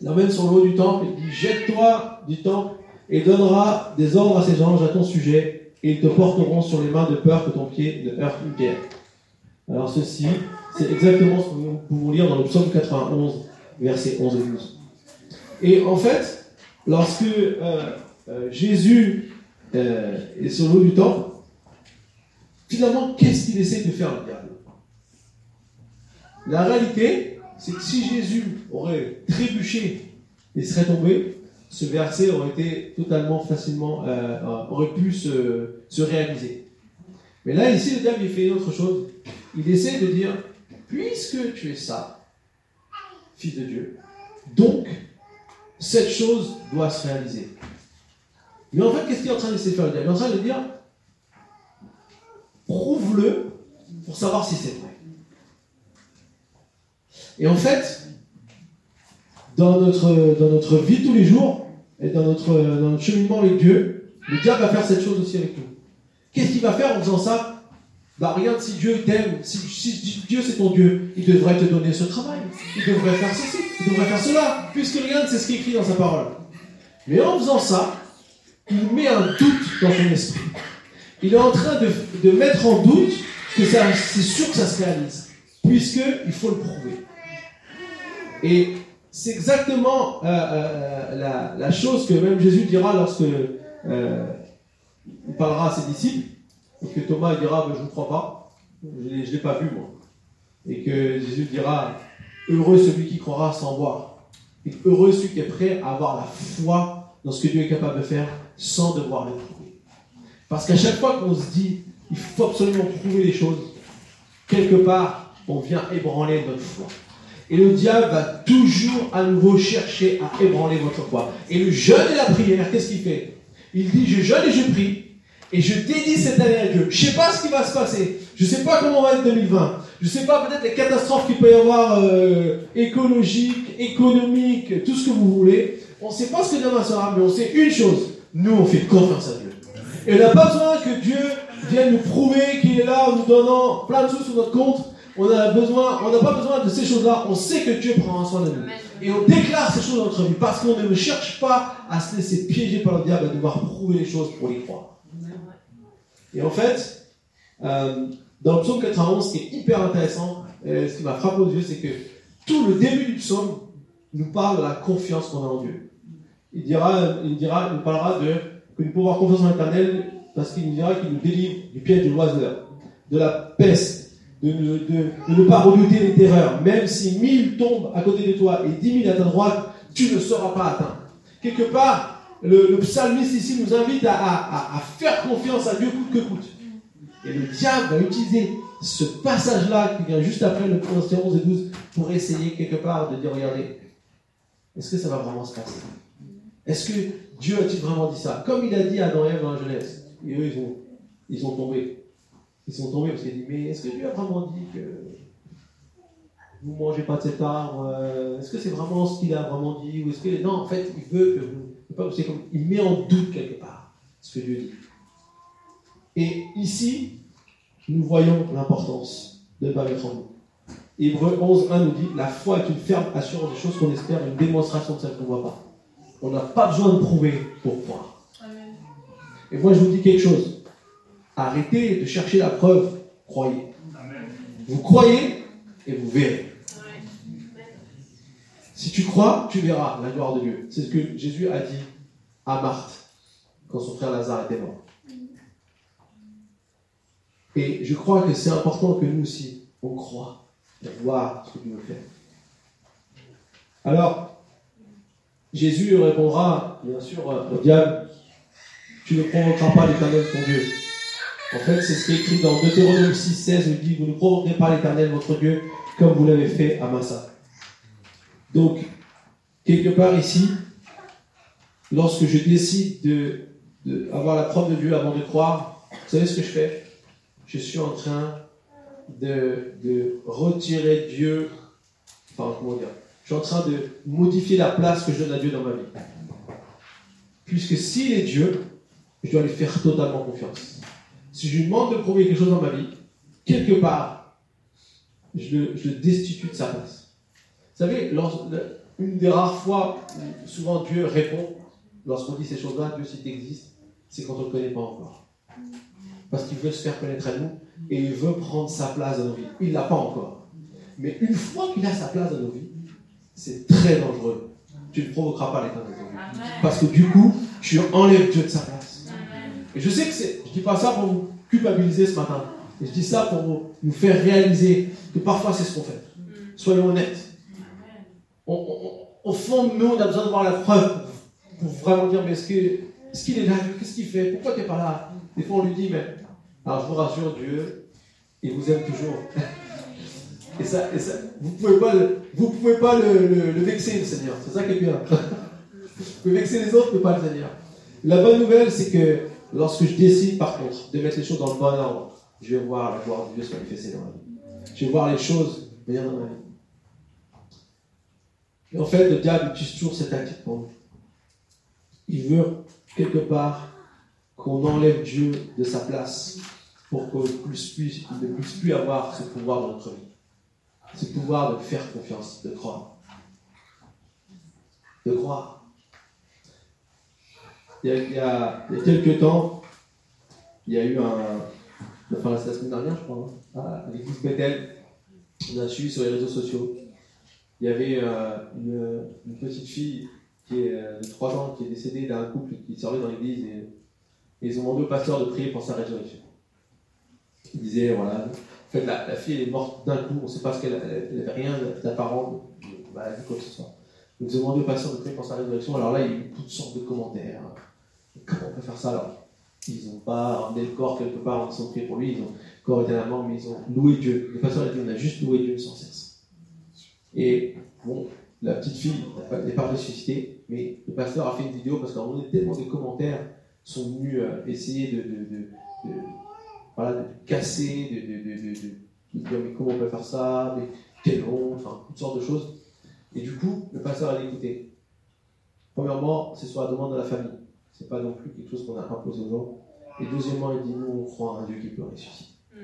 il l'emmène sur le haut du temple, il dit jette-toi du temple et donnera des ordres à ses anges à ton sujet, et ils te porteront sur les mains de peur que ton pied ne heurte une pierre. Alors ceci, c'est exactement ce que nous pouvons lire dans le psaume 91, versets 11 et 12. Et en fait, lorsque euh, euh, Jésus euh, est sur le haut du temple, finalement, qu'est-ce qu'il essaie de faire le diable? La réalité, c'est que si Jésus aurait trébuché et serait tombé, ce verset aurait été totalement facilement, euh, aurait pu se, se, réaliser. Mais là, ici, le diable, il fait une autre chose. Il essaie de dire, puisque tu es ça, fils de Dieu, donc, cette chose doit se réaliser. Mais en fait, qu'est-ce qu'il est en train de faire le diable? Il est en train de dire prouve-le pour savoir si c'est vrai. Et en fait, dans notre, dans notre vie tous les jours et dans notre, dans notre cheminement avec Dieu, le diable va faire cette chose aussi avec nous. Qu'est-ce qu'il va faire en faisant ça? Bah regarde, si Dieu t'aime, si, Dieu c'est ton Dieu, il devrait te donner ce travail, il devrait faire ceci, il devrait faire cela, puisque regarde, c'est ce qui est écrit dans sa parole. Mais en faisant ça, il met un doute dans son esprit. Il est en train de, mettre en doute que c'est sûr que ça se réalise, puisqu'il faut le prouver. Et c'est exactement euh, euh, la, chose que même Jésus dira lorsque euh, il parlera à ses disciples, et que Thomas dira Je ne crois pas, je ne l'ai pas vu moi. Et que Jésus dira Heureux celui qui croira sans voir. Et heureux celui qui est prêt à avoir la foi dans ce que Dieu est capable de faire sans devoir le prouver. Parce qu'à chaque fois qu'on se dit, il faut absolument prouver les choses, quelque part, on vient ébranler notre foi. Et le diable va toujours à nouveau chercher à ébranler votre foi. Et le jeûne et la prière, qu'est-ce qu'il fait? Il dit, je jeûne et je prie, et je dédie cette année à Dieu. Je ne sais pas ce qui va se passer. Je ne sais pas comment va être 2020. Je ne sais pas peut-être les catastrophes qu'il peut y avoir euh, écologiques, économiques, tout ce que vous voulez. On ne sait pas ce que demain sera, mais on sait une chose. Nous, on fait confiance à Dieu. Et on n'a pas besoin que Dieu vienne nous prouver qu'il est là en nous donnant plein de sous sur notre compte. On a besoin, on n'a pas besoin de ces choses-là. On sait que Dieu prend soin de nous. Et on déclare ces choses dans notre vie parce qu'on ne cherche pas à se laisser piéger par le diable, à devoir prouver les choses pour les croire. Et en fait, euh, dans le psaume 91, ce qui est hyper intéressant, euh, ce qui m'a frappé aux yeux, c'est que tout le début du psaume nous parle de la confiance qu'on a en Dieu. Il dira, il dira, il parlera de que nous pouvons avoir confiance en l'éternel parce qu'il nous dira qu'il nous délivre du piège de l'oiseur, de la peste, de, ne pas redouter les terreurs. Même si mille tombent à côté de toi et dix mille à ta droite, tu ne seras pas atteint. Quelque part, le, psalmiste ici nous invite à, faire confiance à Dieu coûte que coûte. Et le diable va utiliser ce passage-là qui vient juste après le verset 11 et 12 pour essayer quelque part de dire, regardez, est-ce que ça va vraiment se passer? Est-ce que Dieu a-t-il vraiment dit ça? Comme il a dit à Adam et Ève dans la jeunesse. Et eux, ils ont, ils ont tombé. Ils sont tombés parce qu'il a dit, mais est-ce que Dieu a vraiment dit que vous ne mangez pas de cet arbre euh, Est-ce que c'est vraiment ce qu'il a vraiment dit Ou est-ce non, en fait, il veut que vous il met en doute quelque part ce que Dieu dit. Et ici, nous voyons l'importance de ne pas mettre en doute. Hébreu 11, 1 nous dit La foi est une ferme assurance des choses qu'on espère, une démonstration de celles qu'on ne voit pas. On n'a pas besoin de prouver pour croire. Et moi, je vous dis quelque chose. Arrêtez de chercher la preuve, croyez. Vous croyez et vous verrez. Si tu crois, tu verras la gloire de Dieu. C'est ce que Jésus a dit à Marthe quand son frère Lazare était mort. Et je crois que c'est important que nous aussi, on croit pour voir ce que Dieu veut faire. Alors, Jésus répondra, bien sûr, au diable, tu ne provoqueras pas l'éternel ton Dieu. En fait, c'est ce qui est écrit dans Deutéronome 6, 16, il dit, vous ne provoquerez pas l'éternel votre Dieu comme vous l'avez fait à Massa. Donc, quelque part ici, lorsque je décide d'avoir la preuve de Dieu avant de croire, vous savez ce que je fais? Je suis en train de, de retirer Dieu, enfin comment dire, je suis en train de modifier la place que je donne à Dieu dans ma vie. Puisque s'il est Dieu, je dois lui faire totalement confiance. Si je lui demande de prouver quelque chose dans ma vie, quelque part, je le, destitue de sa place. Vous savez, une des rares fois où souvent Dieu répond, lorsqu'on dit ces choses-là, Dieu s'il existe, c'est quand on ne le connaît pas encore. Parce qu'il veut se faire connaître à nous et il veut prendre sa place dans nos vies. Il ne l'a pas encore. Mais une fois qu'il a sa place dans nos vies, c'est très dangereux. Tu ne provoqueras pas l'état de ton vie. Parce que du coup, tu enlèves Dieu de sa place. Et je sais que c'est, je dis pas ça pour vous culpabiliser ce matin. Et je dis ça pour nous faire réaliser que parfois c'est ce qu'on fait. Soyons honnêtes. au fond de nous, on a besoin de voir la preuve pour, vraiment dire, mais est-ce qu'il est, est là Qu'est-ce qu'il fait? Pourquoi tu n'es pas là? Des fois on lui dit, mais alors je vous rassure, Dieu, il vous aime toujours. Et ça, vous pouvez pas le, vous pouvez pas le, vexer, le Seigneur. C'est ça qui est bien. vous pouvez vexer les autres, mais pas le Seigneur. La bonne nouvelle, c'est que lorsque je décide, par contre, de mettre les choses dans le bon ordre, je vais voir la gloire de Dieu se manifester dans ma vie. Je vais voir les choses venir dans ma vie. Et en fait, le diable utilise toujours cette tactique pour nous. Il veut, quelque part, qu'on enlève Dieu de sa place pour qu'il ne puisse plus avoir ce pouvoir dans notre vie. Ce pouvoir de faire confiance, de croire. De croire. Il y a, quelques temps, il y a eu un. Enfin, c'est la semaine dernière, je crois, hein, à l'église Bethel. On a suivi sur les réseaux sociaux. Il y avait euh, une, petite fille qui est euh, de 3 ans qui est décédée d'un couple qui servait dans l'église et, et ils ont demandé au pasteur de prier pour sa résurrection. Il disait, voilà, en fait, la, fille est morte d'un coup, on ne sait pas ce qu'elle n'avait rien d'apparent de quoi que ce soit. Donc, ils ont demandé au pasteur de prier pour sa résurrection. Alors là, il y a eu toutes sortes de commentaires. Comment on peut faire ça alors? Ils n'ont pas ramené le corps quelque part, ils ont prié pour lui, le corps était à la mort, mais ils ont loué Dieu. Le pasteur a dit, on a juste loué Dieu sans cesse. Et bon, la petite fille n'est pas ressuscitée, mais le pasteur a fait une vidéo parce qu'on a tellement de commentaires sont venus euh, essayer de, voilà, de casser, de, dire mais comment on peut faire ça, mais quelle honte, enfin toutes sortes de choses. Et du coup, le pasteur a écouté. Premièrement, c'est sur la demande de la famille. C'est pas non plus quelque chose qu'on a imposé aux gens. Et deuxièmement, il dit nous, on croit en un Dieu qui peut ressusciter. Mm.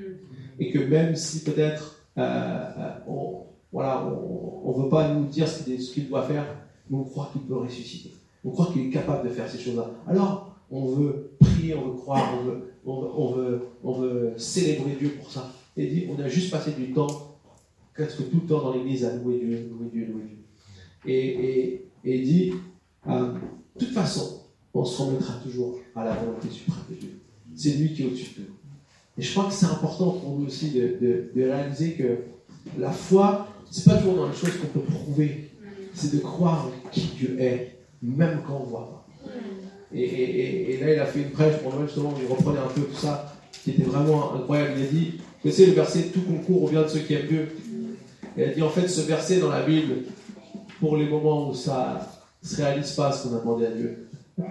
Et que même si peut-être euh, euh, on voilà, on ne veut pas nous dire ce qu'il doit faire, mais on croit qu'il peut ressusciter. On croit qu'il est capable de faire ces choses-là. Alors, on veut prier, on veut croire, on veut, on veut, célébrer Dieu pour ça. Et dit, on a juste passé du temps, presque tout le temps dans l'église à louer Dieu, louer Dieu, louer Dieu. Et, et, dit, euh, de toute façon, on se remettra toujours à la volonté suprême de Dieu. C'est lui qui est au-dessus de nous. Et je crois que c'est important pour nous aussi de réaliser que la foi, c'est pas toujours dans les choses qu'on peut prouver, c'est de croire qui Dieu est, même quand on ne voit pas. Et, là, il a fait une prêche pour Noël, justement, où il reprenait un peu tout ça, qui était vraiment incroyable. Il a dit, vous savez, le verset Tout concours revient de ceux qui aiment Dieu. Il a dit, en fait, ce verset dans la Bible, pour les moments où ça ne se réalise pas ce qu'on a demandé à Dieu.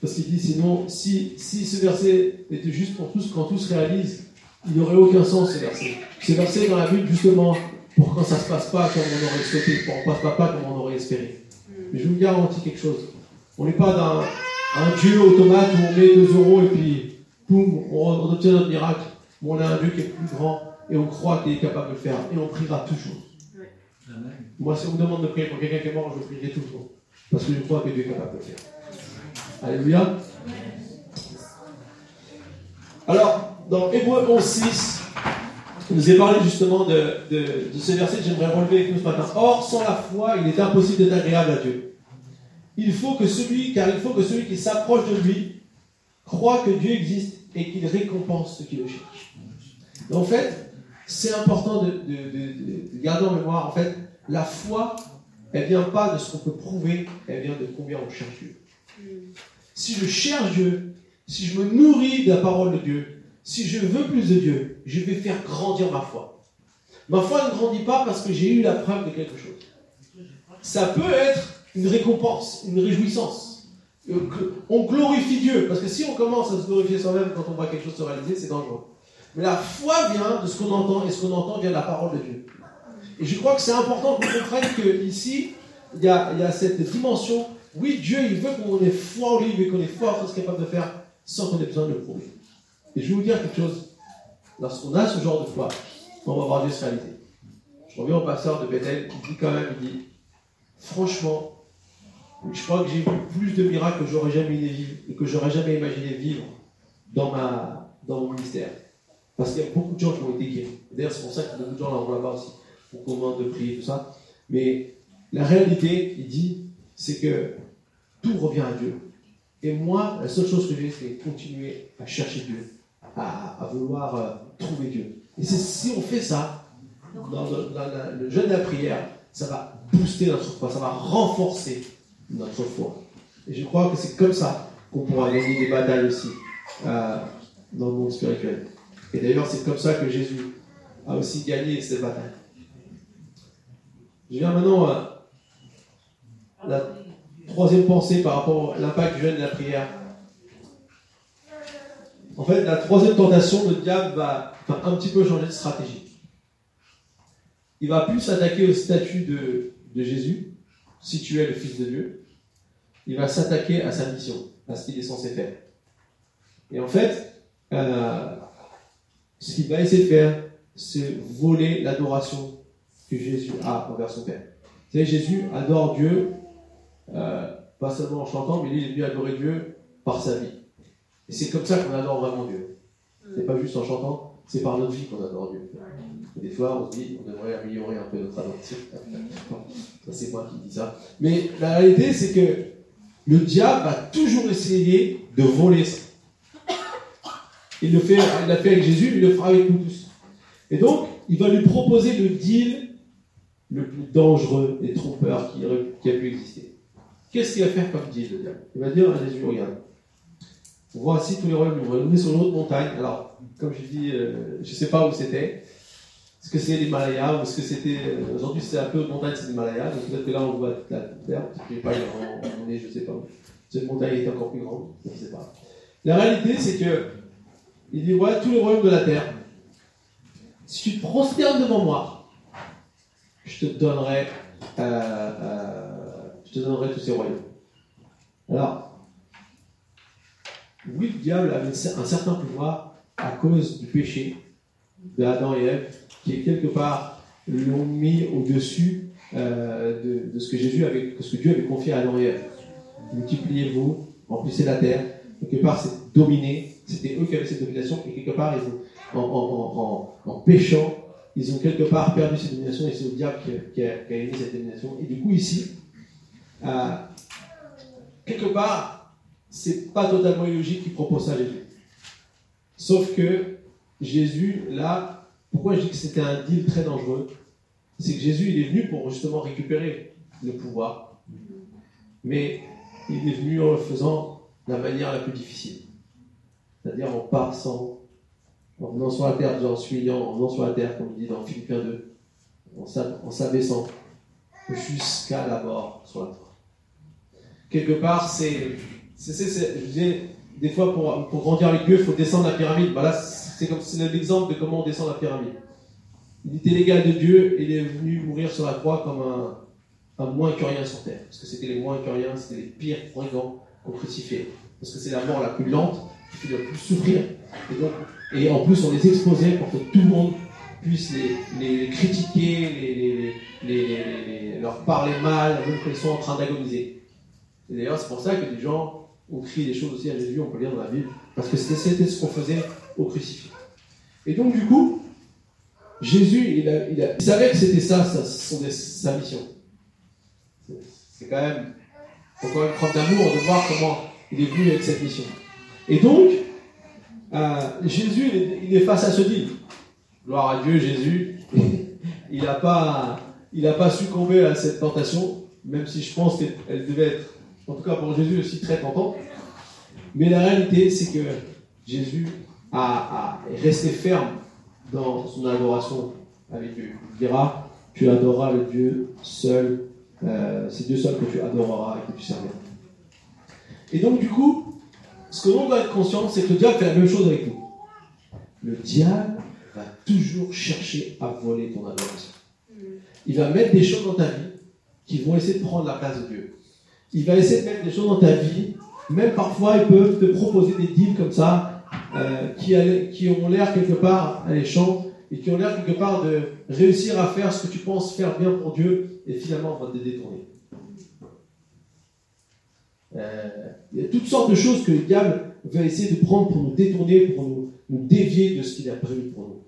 Parce qu'il dit, sinon, si, si ce verset était juste pour tous, quand tout se réalise, il n'aurait aucun sens, ce verset. Ce verset dans la Bible, justement, pour quand ça ne se passe pas comme on aurait souhaité, pour ne passe pas comme on aurait espéré. Mais je vous garantis quelque chose. On n'est pas dans un Dieu automate où on met 2 euros et puis, boum, on, obtient notre miracle. on a un Dieu qui est plus grand et on croit qu'il est capable de le faire. Et on priera toujours. Moi, si on me demande de prier pour quelqu'un qui est mort, je prierai toujours. Parce que je crois que Dieu est capable de le faire. Alléluia. Alors, dans Hébreu 11, 6, il nous est parlé justement de, de, de ce verset que j'aimerais relever avec nous ce matin. Or, sans la foi, il est impossible d'être agréable à Dieu il faut que celui, car il faut que celui qui s'approche de lui croit que Dieu existe et qu'il récompense ceux qui le cherchent. en fait, c'est important de, garder en mémoire, en fait, la foi, elle vient pas de ce qu'on peut prouver, elle vient de combien on cherche Dieu. Si je cherche Dieu, si je me nourris de la parole de Dieu, si je veux plus de Dieu, je vais faire grandir ma foi. Ma foi ne grandit pas parce que j'ai eu la preuve de quelque chose. Ça peut être une récompense, une réjouissance. On glorifie Dieu, parce que si on commence à se glorifier soi-même quand on voit quelque chose se réaliser, c'est dangereux. Mais la foi vient de ce qu'on entend, et ce qu'on entend vient de la parole de Dieu. Et je crois que c'est important qu'on comprenne qu'ici, il y a, y a cette dimension. Oui, Dieu, il veut qu'on ait foi en lui, il qu'on ait foi en ce qu'il est capable de faire sans qu'on ait besoin de le prouver. Et je vais vous dire quelque chose. Lorsqu'on a ce genre de foi, on va voir Dieu se réaliser. Je reviens au pasteur de Bethel, il dit quand même, il dit, franchement, je crois que j'ai vu plus de miracles que j'aurais jamais, jamais imaginé vivre dans, dans mon ministère. Parce qu'il y a beaucoup de gens qui ont été guéris. D'ailleurs, c'est pour ça que beaucoup de gens là, là-bas aussi, pour qu'on de prier, tout ça. Mais la réalité, il dit, c'est que tout revient à Dieu. Et moi, la seule chose que j'ai, c'est continuer à chercher Dieu, à, vouloir euh, trouver Dieu. Et si on fait ça, dans, le jeûne de la prière, ça va booster notre foi, ça va renforcer notre foi. Et je crois que c'est comme ça qu'on pourra gagner des batailles aussi euh, dans le monde spirituel. Et d'ailleurs, c'est comme ça que Jésus a aussi gagné cette bataille. Je viens maintenant à la troisième pensée par rapport à l'impact du jeûne de la prière. En fait, la troisième tentation, le diable va un petit peu changer de stratégie. Il va plus s'attaquer au statut de, de Jésus, si tu es le Fils de Dieu. Il va s'attaquer à sa mission, à ce qu'il est censé faire. Et en fait, euh, ce qu'il va essayer de faire, c'est voler l'adoration que Jésus a envers son Père. Vous savez, Jésus adore Dieu, euh, pas seulement en chantant, mais il est venu adorer Dieu par sa vie. Et c'est comme ça qu'on adore vraiment Dieu. C'est pas juste en chantant, c'est par notre vie qu'on adore Dieu. Des fois, on se dit, on devrait améliorer un peu notre adoration. c'est moi qui dis ça. Mais la réalité, c'est que le diable va toujours essayer de voler ça. Il le fait, il l'a fait avec Jésus, il le fera avec nous tous. Et donc, il va lui proposer le deal le plus dangereux et trompeur qui, a pu exister. Qu'est-ce qu'il va faire comme deal, le diable? Il va dire à Jésus, regarde, voici tous les royaumes du monde. On est sur une autre montagne. Alors, comme je dis, euh, je ne sais pas où c'était. Est-ce que c'est l'Himalaya ou est-ce que c'était. Euh, aujourd'hui, c'est un peu montagne, c'est l'Himalaya. Donc peut-être que là, on voit la terre. Sais pas, on est, je sais pas. Cette montagne est encore plus grande. Je ne sais pas. La réalité, c'est que. Il dit voilà tous les royaumes de la terre. Si tu te prosternes devant moi, je te donnerai. Euh, euh, je te donnerai tous ces royaumes. Alors, oui, le diable avait un certain pouvoir à cause du péché d'Adam et Ève qui quelque part l'ont mis au-dessus euh, de, ce que Jésus avait, ce que Dieu avait confié à Ève. Multipliez-vous, remplissez la terre. Quelque part, c'est dominer. C'était eux qui avaient cette domination. Et quelque part, ils ont, en, en, péchant, ils ont quelque part perdu cette domination. Et c'est le diable qui a, qui, cette domination. Et du coup, ici, euh, quelque part, c'est pas totalement illogique qu'il propose ça à Jésus. Sauf que Jésus, là, pourquoi je dis que c'était un deal très dangereux C'est que Jésus, il est venu pour justement récupérer le pouvoir. Mais il est venu en le faisant de la manière la plus difficile. C'est-à-dire en passant, en venant sur la terre, en fuyant, en venant sur la terre, comme il dit dans Philippiens 2, en s'abaissant jusqu'à la mort sur la croix. Quelque part, c'est. Je disais, des fois, pour, pour grandir avec Dieu, il faut descendre la pyramide. Bah c'est comme c'est l'exemple de comment on descend la pyramide. Il était l'égal de Dieu et il est venu mourir sur la croix comme un, un moins que rien sur terre. Parce que c'était les moins que rien, c'était les pires brigands qu'on crucifiait. Parce que c'est la mort la plus lente qui fait le plus souffrir. Et, donc, et en plus, on les exposait pour que tout le monde puisse les, les critiquer, les, leur parler mal, même quand ils sont en train d'agoniser. Et d'ailleurs, c'est pour ça que des gens ont crié des choses aussi à Jésus, on peut lire dans la Bible, parce que c'était ce qu'on faisait au crucifix. Et donc, du coup, Jésus, il, savait que c'était ça, sa, mission. C'est quand même encore une preuve d'amour de voir comment il est venu avec cette mission. Et donc, euh, Jésus, il est, face à ce deal. Gloire à Dieu, Jésus, il n'a pas, pas succombé à cette tentation, même si je pense qu'elle devait être, en tout cas pour Jésus, aussi très tentante. Mais la réalité, c'est que Jésus à, rester ferme dans son adoration avec Dieu. Il dira Tu adoreras le Dieu seul, euh, c'est Dieu seul que tu adoreras et que tu serviras. Et donc, du coup, ce que l'on doit être conscient, c'est que Dieu fait la même chose avec nous. le diable va toujours chercher à voler ton adoration. Il va mettre des choses dans ta vie qui vont essayer de prendre la place de Dieu. Il va essayer de mettre des choses dans ta vie, même parfois ils peuvent te proposer des deals comme ça, euh, qui, qui ont l'air quelque part alléchants et qui ont l'air quelque part de réussir à faire ce que tu penses faire bien pour Dieu et finalement on va te détourner. Euh, il y a toutes sortes de choses que le diable va essayer de prendre pour nous détourner, pour nous, dévier de ce qu'il a prévu pour nous.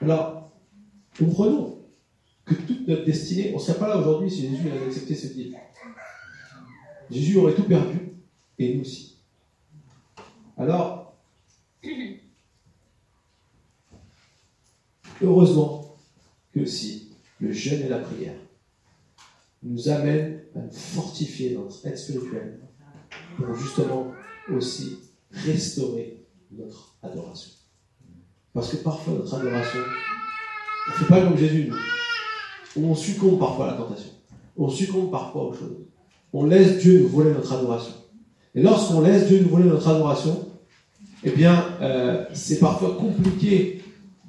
Alors, comprenons que toute notre destinée, on ne serait pas là aujourd'hui si Jésus avait accepté ce deal. Jésus aurait tout perdu, et nous aussi. Alors, heureusement que si le jeûne et la prière nous amènent à nous fortifier notre aide spirituelle pour justement aussi restaurer notre adoration. Parce que parfois notre adoration, on ne fait pas comme Jésus, On succombe parfois à la tentation. On succombe parfois aux choses. On laisse Dieu nous voler notre adoration. Et lorsqu'on laisse Dieu nous voler notre adoration, eh bien, euh, c'est parfois compliqué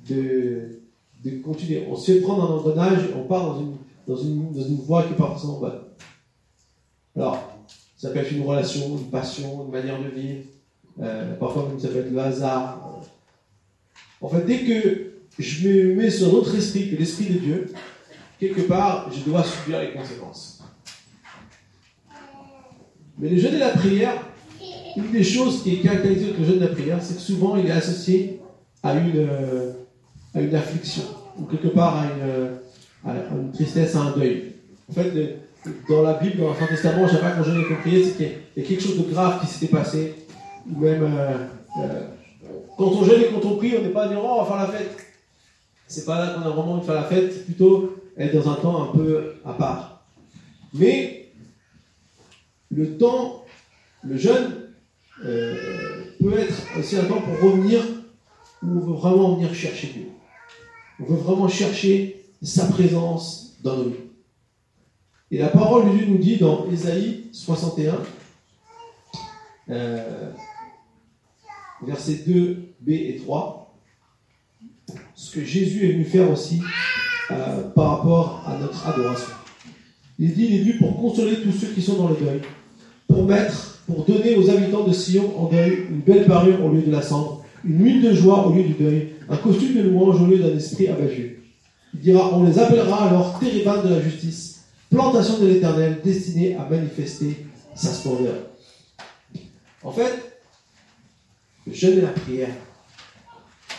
de, de, continuer. On se fait prendre un engrenage, on part dans une, dans une, dans une voie qui n'est pas forcément bonne. Alors, ça peut être une relation, une passion, une manière de vivre. Euh, parfois ça peut être le hasard. En fait, dès que je me mets sur un autre esprit que l'esprit de Dieu, quelque part, je dois subir les conséquences. Mais le jeûne et la prière, une des choses qui est caractérisée avec le jeûne et la prière, c'est que souvent il est associé à une, à une affliction, ou quelque part à une, une tristesse, à un deuil. En fait, dans la Bible, dans l'Ancien Testament, je sais pas quand je l'ai compris, c'est qu'il y a quelque chose de grave qui s'était passé. Ou même, euh, euh, quand on jeûne et quand on prie, on n'est pas dire, oh, on va faire la fête. C'est pas là qu'on a vraiment envie de faire la fête, plutôt être dans un temps un peu à part. Mais, le temps, le jeûne, euh, peut être aussi un temps pour revenir, où on veut vraiment venir chercher Dieu. On veut vraiment chercher sa présence dans nos vies. Et la parole de Dieu nous dit dans Ésaïe 61, euh, versets 2, B et 3, ce que Jésus est venu faire aussi euh, par rapport à notre adoration. Il dit, il est venu pour consoler tous ceux qui sont dans le deuil, pour mettre, pour donner aux habitants de Sion en deuil une belle parure au lieu de la cendre, une huile de joie au lieu du deuil, un costume de louange au lieu d'un esprit abattu. Il dira, on les appellera alors térébins de la justice plantation de l'Éternel destinée à manifester sa splendeur. En fait, le jeûne et la prière,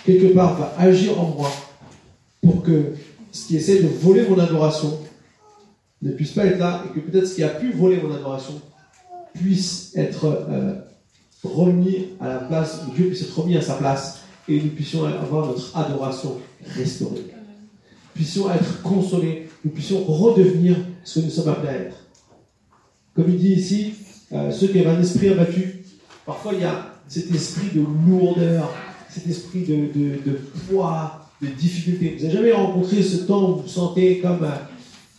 quelque part, va agir en moi pour que ce qui essaie de voler mon adoration ne puisse pas être là et que peut-être ce qui a pu voler mon adoration puisse être euh, remis à la place, Dieu puisse être remis à sa place et nous puissions avoir notre adoration restaurée. Puissions être consolés, nous puissions redevenir ce que nous sommes appelés à être. Comme il dit ici, euh, ceux qui avaient un esprit abattu, parfois il y a cet esprit de lourdeur, cet esprit de, poids, de difficulté. Vous n'avez jamais rencontré ce temps où vous vous sentez comme euh,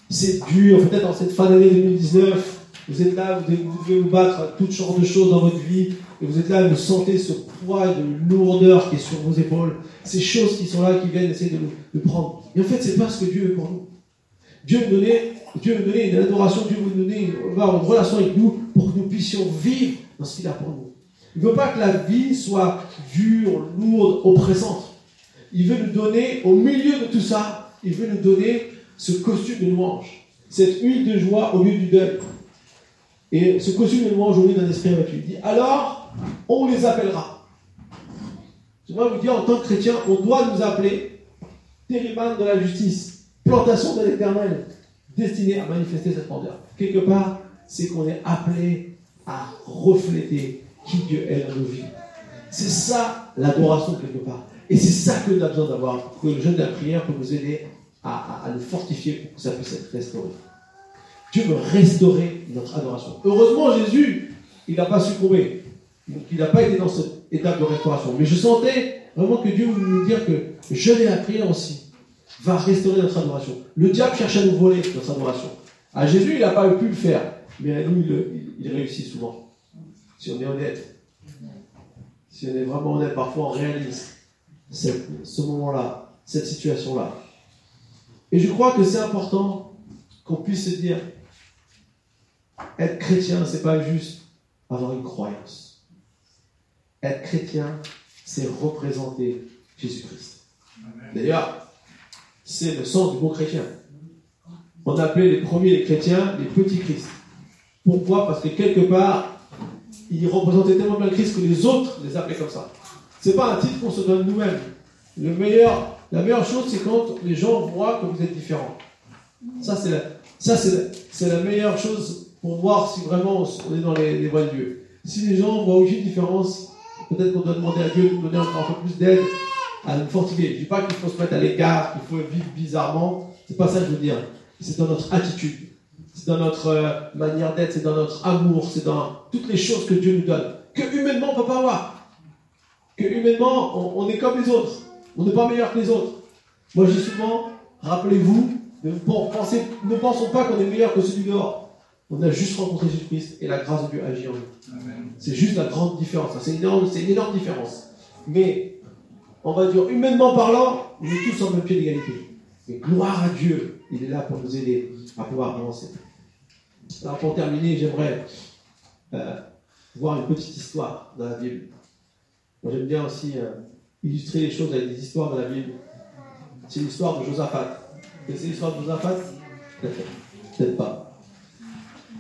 c'est dur, peut-être en cette fin d'année 2019, vous êtes là, vous devez vous battre à toutes sortes de choses dans votre vie, et vous êtes là, vous sentez ce poids de lourdeur qui est sur vos épaules, ces choses qui sont là, qui viennent essayer de nous prendre. Et en fait, c'est pas ce que Dieu veut pour nous. Dieu veut donner, Dieu veut donner une adoration, Dieu veut donner une, relation avec nous pour que nous puissions vivre dans ce qu'il a pour nous. Il ne veut pas que la vie soit dure, lourde, oppressante. Il veut nous donner, au milieu de tout ça, il veut nous donner ce costume de louange, cette huile de joie au lieu du deuil. Et ce costume de louange au lieu d'un esprit abattu. Il dit alors, on les appellera. Je vais vous dire, en tant que chrétien, on doit nous appeler Tériman de la justice plantation de l'éternel, destinée à manifester cette grandeur. Quelque part, c'est qu'on est appelé à refléter qui Dieu est dans nos vies. C'est ça l'adoration quelque part. Et c'est ça que nous avons besoin d'avoir, que le jeûne de la prière peut nous aider à, à, nous fortifier pour que ça puisse être restauré. Dieu veut restaurer notre adoration. Heureusement, Jésus, il n'a pas succombé. Il n'a pas été dans cette étape de restauration. Mais je sentais vraiment que Dieu voulait nous dire que et la prière aussi va restaurer notre adoration. Le diable cherche à nous voler notre adoration. À Jésus, il n'a pas pu le faire, mais à nous, il, réussit souvent. Si on est honnête. si on est vraiment honnête, parfois on réalise ce moment-là, cette situation-là. Et je crois que c'est important qu'on puisse se dire, être chrétien, c'est pas juste avoir une croyance. Être chrétien, c'est représenter Jésus-Christ. D'ailleurs, c'est le sens du mot chrétien. On appelait les premiers les chrétiens les petits Christ. Pourquoi? Parce que quelque part, ils représentaient tellement bien Christ que les autres les appelaient comme ça. C'est pas un titre qu'on se donne nous-mêmes. Le meilleur, la meilleure chose, c'est quand les gens voient que vous êtes différents. Ça, c'est la, ça, c'est la, meilleure chose pour voir si vraiment on est dans les, voies de Dieu. Si les gens voient aucune différence, peut-être qu'on doit demander à Dieu de nous donner encore un peu plus d'aide à nous fortifier. Je ne dis pas qu'il faut se mettre à l'écart, qu'il faut vivre bizarrement. C'est pas ça que je veux dire. C'est dans notre attitude. C'est dans notre euh, manière d'être, c'est dans notre amour, c'est dans toutes les choses que Dieu nous donne. Que humainement on ne peut pas avoir. Que humainement on, est comme les autres. On n'est pas meilleur que les autres. Moi je souvent, rappelez-vous, ne, ne pensons pas qu'on est meilleur que celui dehors. On a juste rencontré Jésus-Christ et la grâce de Dieu agit en nous. C'est juste la grande différence. C'est une, énorme, une énorme différence. Mais, on va dire, humainement parlant, on est tous sur le même pied d'égalité. Mais gloire à Dieu, il est là pour nous aider à pouvoir avancer. Alors pour terminer, j'aimerais euh, voir une petite histoire dans la Bible. Moi j'aime bien aussi euh, illustrer les choses avec des histoires dans la Bible. C'est l'histoire de Josaphat. c'est l'histoire de Josaphat? Peut-être pas.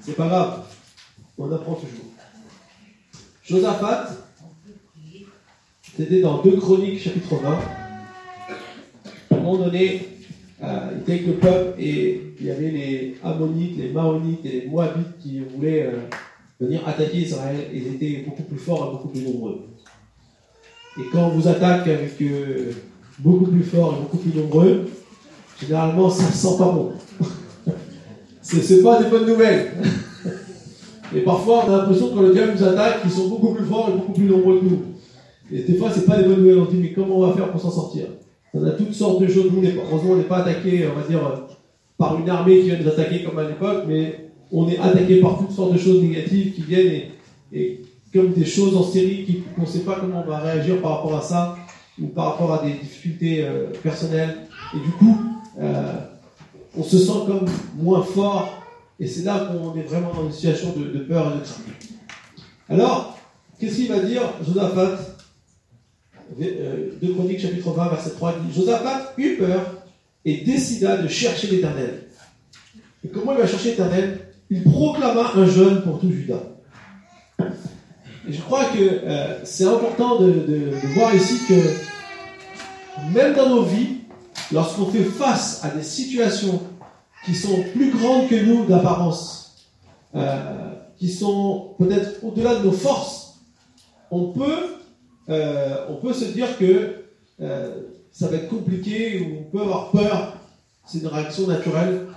C'est pas grave. On apprend toujours. Josaphat, c'était dans 2 Chroniques chapitre 20. À un moment donné, euh, il était avec le peuple et il y avait les Ammonites, les Maonites et les Moabites qui voulaient euh, venir attaquer Israël. Ils étaient beaucoup plus forts et beaucoup plus nombreux. Et quand on vous attaque avec euh, beaucoup plus fort et beaucoup plus nombreux, généralement ça ne sent pas bon. C'est pas des bonnes nouvelles. et parfois on a l'impression que quand le diable nous attaque, ils sont beaucoup plus forts et beaucoup plus nombreux que nous. Et des fois c'est pas des bonnes nouvelles. On se dit mais comment on va faire pour s'en sortir? On a toutes sortes de choses. Nous, heureusement, on n'est pas attaqué, on va dire, par une armée qui vient nous attaquer comme à l'époque, mais on est attaqué par toutes sortes de choses négatives qui viennent et, comme des choses en série qu'on ne sait pas comment on va réagir par rapport à ça ou par rapport à des difficultés euh, personnelles. Et du coup, euh, on se sent comme moins fort et c'est là qu'on est vraiment dans une situation de, peur et de crainte. Alors, qu'est-ce qu'il va dire Josaphat 2 euh, Chroniques chapitre 20, verset 3 dit Josaphat eut peur et décida de chercher l'Éternel. Et comment il va chercher l'Éternel? Il proclama un jeûne pour tout Judas. Et je crois que euh, c'est important de, voir ici que même dans nos vies, lorsqu'on fait face à des situations qui sont plus grandes que nous d'apparence, euh, qui sont peut-être au-delà de nos forces, on peut euh, on peut se dire que euh, ça va être compliqué ou on peut avoir peur. C'est une réaction naturelle.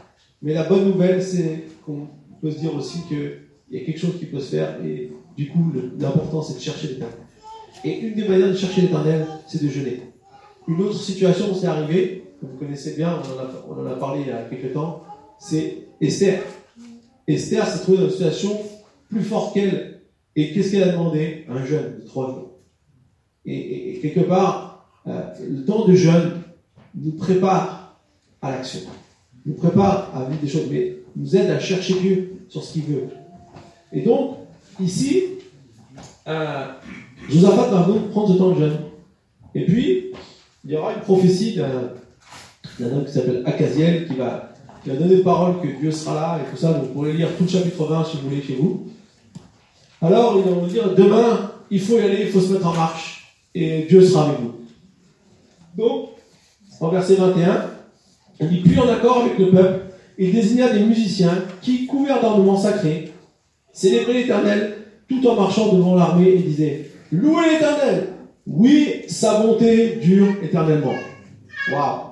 Mais la bonne nouvelle, c'est qu'on peut se dire aussi qu'il y a quelque chose qui peut se faire et du coup, l'important, c'est de chercher l'éternel. Et une des manières de chercher l'éternel, c'est de jeûner. Une autre situation s'est arrivée, que vous connaissez bien, on en, a, parlé il y a quelques temps, c'est Esther. Esther s'est trouvée dans une situation plus forte qu'elle. Et qu'est-ce qu'elle a demandé? Un jeûne de trois jours. Et, quelque part, euh, le temps de jeûne nous prépare à l'action, nous prépare à vivre des choses, mais nous aide à chercher Dieu sur ce qu'il veut. Et donc, ici, euh, Josaphat va prendre ce temps de jeûne. Et puis, il y aura une prophétie d'un homme qui s'appelle Akaziel qui va, qui va donner parole que Dieu sera là et tout ça. vous pourrez lire tout le chapitre 20 si vous voulez chez vous. Alors, il va vous dire demain, il faut y aller, il faut se mettre en marche et Dieu sera avec vous. Donc, en verset 21, il dit Puis en accord avec le peuple, il désigna des musiciens qui, couverts d'ornements sacrés, célébraient l'Éternel tout en marchant devant l'armée et disaient Louez l'Éternel Oui, sa bonté dure éternellement. Waouh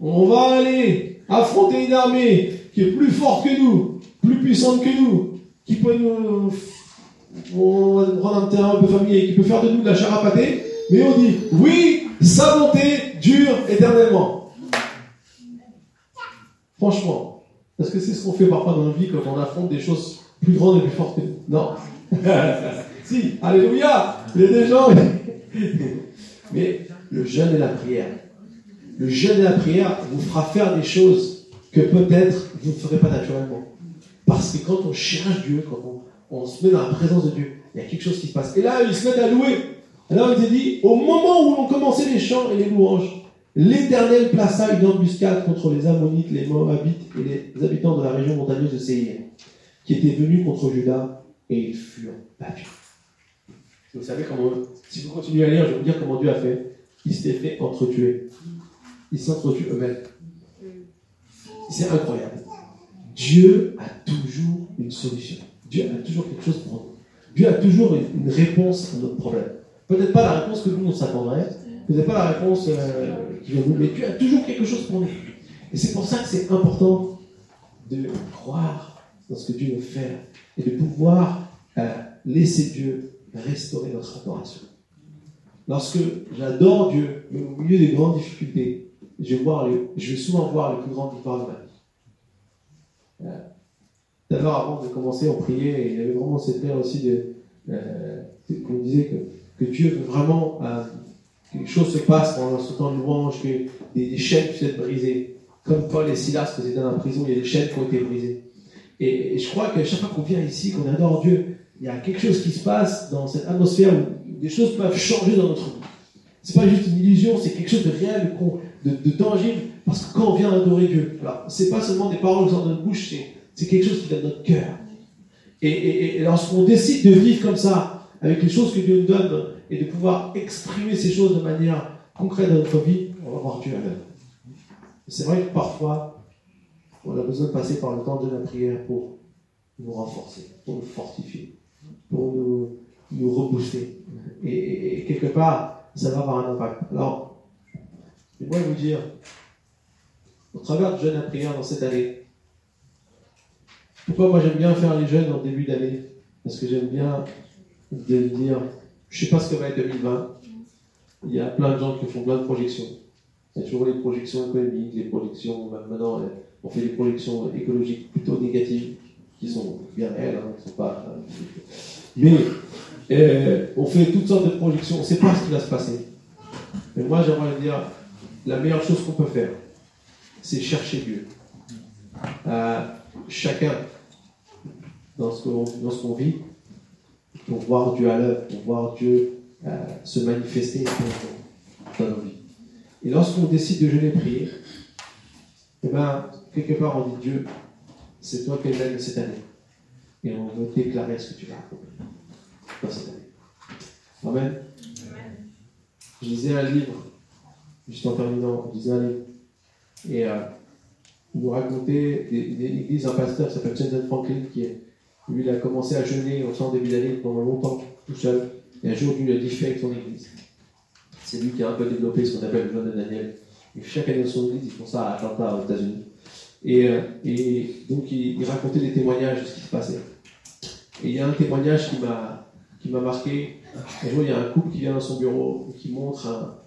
On va aller affronter une armée qui est plus forte que nous, plus puissante que nous, qui peut nous on va prendre un terrain un peu familier, qui peut faire de nous de la chair mais on dit oui, sa bonté dure éternellement. Franchement, parce que c'est ce qu'on fait parfois dans nos vies quand on affronte des choses plus grandes et plus fortes que nous. Non. si, alléluia. Il y gens. Mais le jeûne et la prière. Le jeûne et la prière vous fera faire des choses que peut-être vous ne ferez pas naturellement. Parce que quand on cherche Dieu, quand on, se met dans la présence de Dieu, il y a quelque chose qui se passe. Et là, ils se mettent à louer. Alors il dit, au moment où l'on commençait les chants et les louanges, l'Éternel plaça une embuscade contre les Ammonites, les Moabites et les habitants de la région montagneuse de Séir, qui étaient venus contre Juda, et ils furent battus. Vous savez comment, si vous continuez à lire, je vais vous dire comment Dieu a fait. Ils s'étaient fait entretuer. Ils s'entretuent eux-mêmes. C'est incroyable. Dieu a toujours une solution. Dieu a toujours quelque chose pour nous. Dieu a toujours une réponse à notre problème. Peut-être pas la réponse que nous, on s'attendrait. Peut-être pas la réponse euh, qui vient nous. Mais Dieu a toujours quelque chose pour nous. Et c'est pour ça que c'est important de croire dans ce que Dieu veut faire et de pouvoir euh, laisser Dieu restaurer notre adoration. Lorsque j'adore Dieu, mais au milieu des grandes difficultés, je vais, voir je vais souvent voir les plus grandes victoires de ma vie. Euh, D'abord, avant de commencer, on priait et il y avait vraiment cette paix aussi de, euh, qu'on disait que, que, Dieu veut vraiment euh, que les choses se passent pendant ce temps de louange, que des, chaînes puissent être brisées. Comme Paul et Silas étaient dans la prison, il y a des chaînes qui ont été brisées. Et, et je crois que chaque fois qu'on vient ici, qu'on adore Dieu, il y a quelque chose qui se passe dans cette atmosphère où des choses peuvent changer dans notre vie. C'est pas juste une illusion, c'est quelque chose de réel, de, de, tangible, parce que quand on vient adorer Dieu, alors c'est pas seulement des paroles de notre bouche, c'est quelque chose qui vient de notre cœur. Et, et, lorsqu'on décide de vivre comme ça, avec les choses que Dieu nous donne, et de pouvoir exprimer ces choses de manière concrète dans notre vie, on va voir Dieu à l'œuvre. C'est vrai que parfois, on a besoin de passer par le temps de la prière pour nous renforcer, pour nous fortifier pour nous, nous rebooster. Et, quelque part, ça va avoir un impact. Alors, moi vous dire, au travers de jeûne à prière dans cette année, pourquoi moi j'aime bien faire les jeûnes en début d'année? Parce que j'aime bien de dire, je ne sais pas ce que va être 2020. Il y a plein de gens qui font plein de projections. Il y a toujours les projections économiques, les projections, maintenant on fait des projections écologiques plutôt négatives, qui sont bien réelles, hein, qui sont pas. Euh, mais euh, on fait toutes sortes de projections, on ne sait pas ce qui va se passer. Mais moi, j'aimerais dire, la meilleure chose qu'on peut faire, c'est chercher Dieu. Euh, chacun, dans ce qu'on vit, pour voir Dieu à l'œuvre, pour voir Dieu euh, se manifester dans nos vies. Et lorsqu'on décide de jeûner et prier, eh ben, quelque part on dit Dieu, c'est toi qui es cette année et on veut déclarer ce que tu vas accomplir dans cette année. Amen. Je lisais un livre, juste en terminant, lisais un livre, et euh, il nous racontait un pasteur qui s'appelle Jensen Franklin, qui lui, il a commencé à jeûner au centre début d'année pendant longtemps, tout seul, et un jour, il a dit avec son église. C'est lui qui a un peu développé ce qu'on appelle le jeûne de Daniel. Et chaque année dans son église, ils font ça à Atlanta, aux États-Unis. Et, euh, et, donc, il, il, racontait des témoignages de ce qui se passait. Et il y a un témoignage qui m'a marqué. Un jour, il y a un couple qui vient dans son bureau et qui montre un,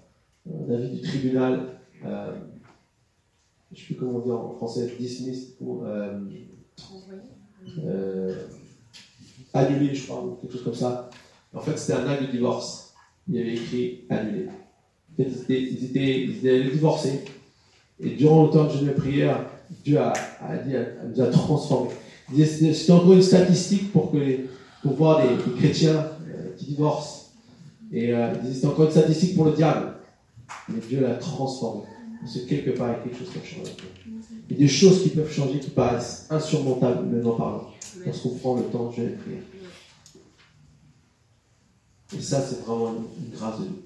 avis du tribunal, euh, je ne sais plus comment dire en français, dismissed ou euh, euh, annulé, je crois, ou quelque chose comme ça. En fait, c'était un acte de divorce. Il y avait écrit annulé. Ils étaient, ils étaient, ils étaient divorcés. Et durant le temps de jeûne de prière, Dieu a, dit, a, nous a transformés. C'est encore une statistique pour, que les, pour voir des, chrétiens euh, qui divorcent. Et euh, c'est encore une statistique pour le diable. Mais Dieu l'a transformé. Parce que quelque part, il y a quelque chose qui a changé. Il y a des choses qui peuvent changer, qui paraissent insurmontables, en parlant, lorsqu'on prend le temps de jeûner et prier. Et ça, c'est vraiment une, grâce de Dieu.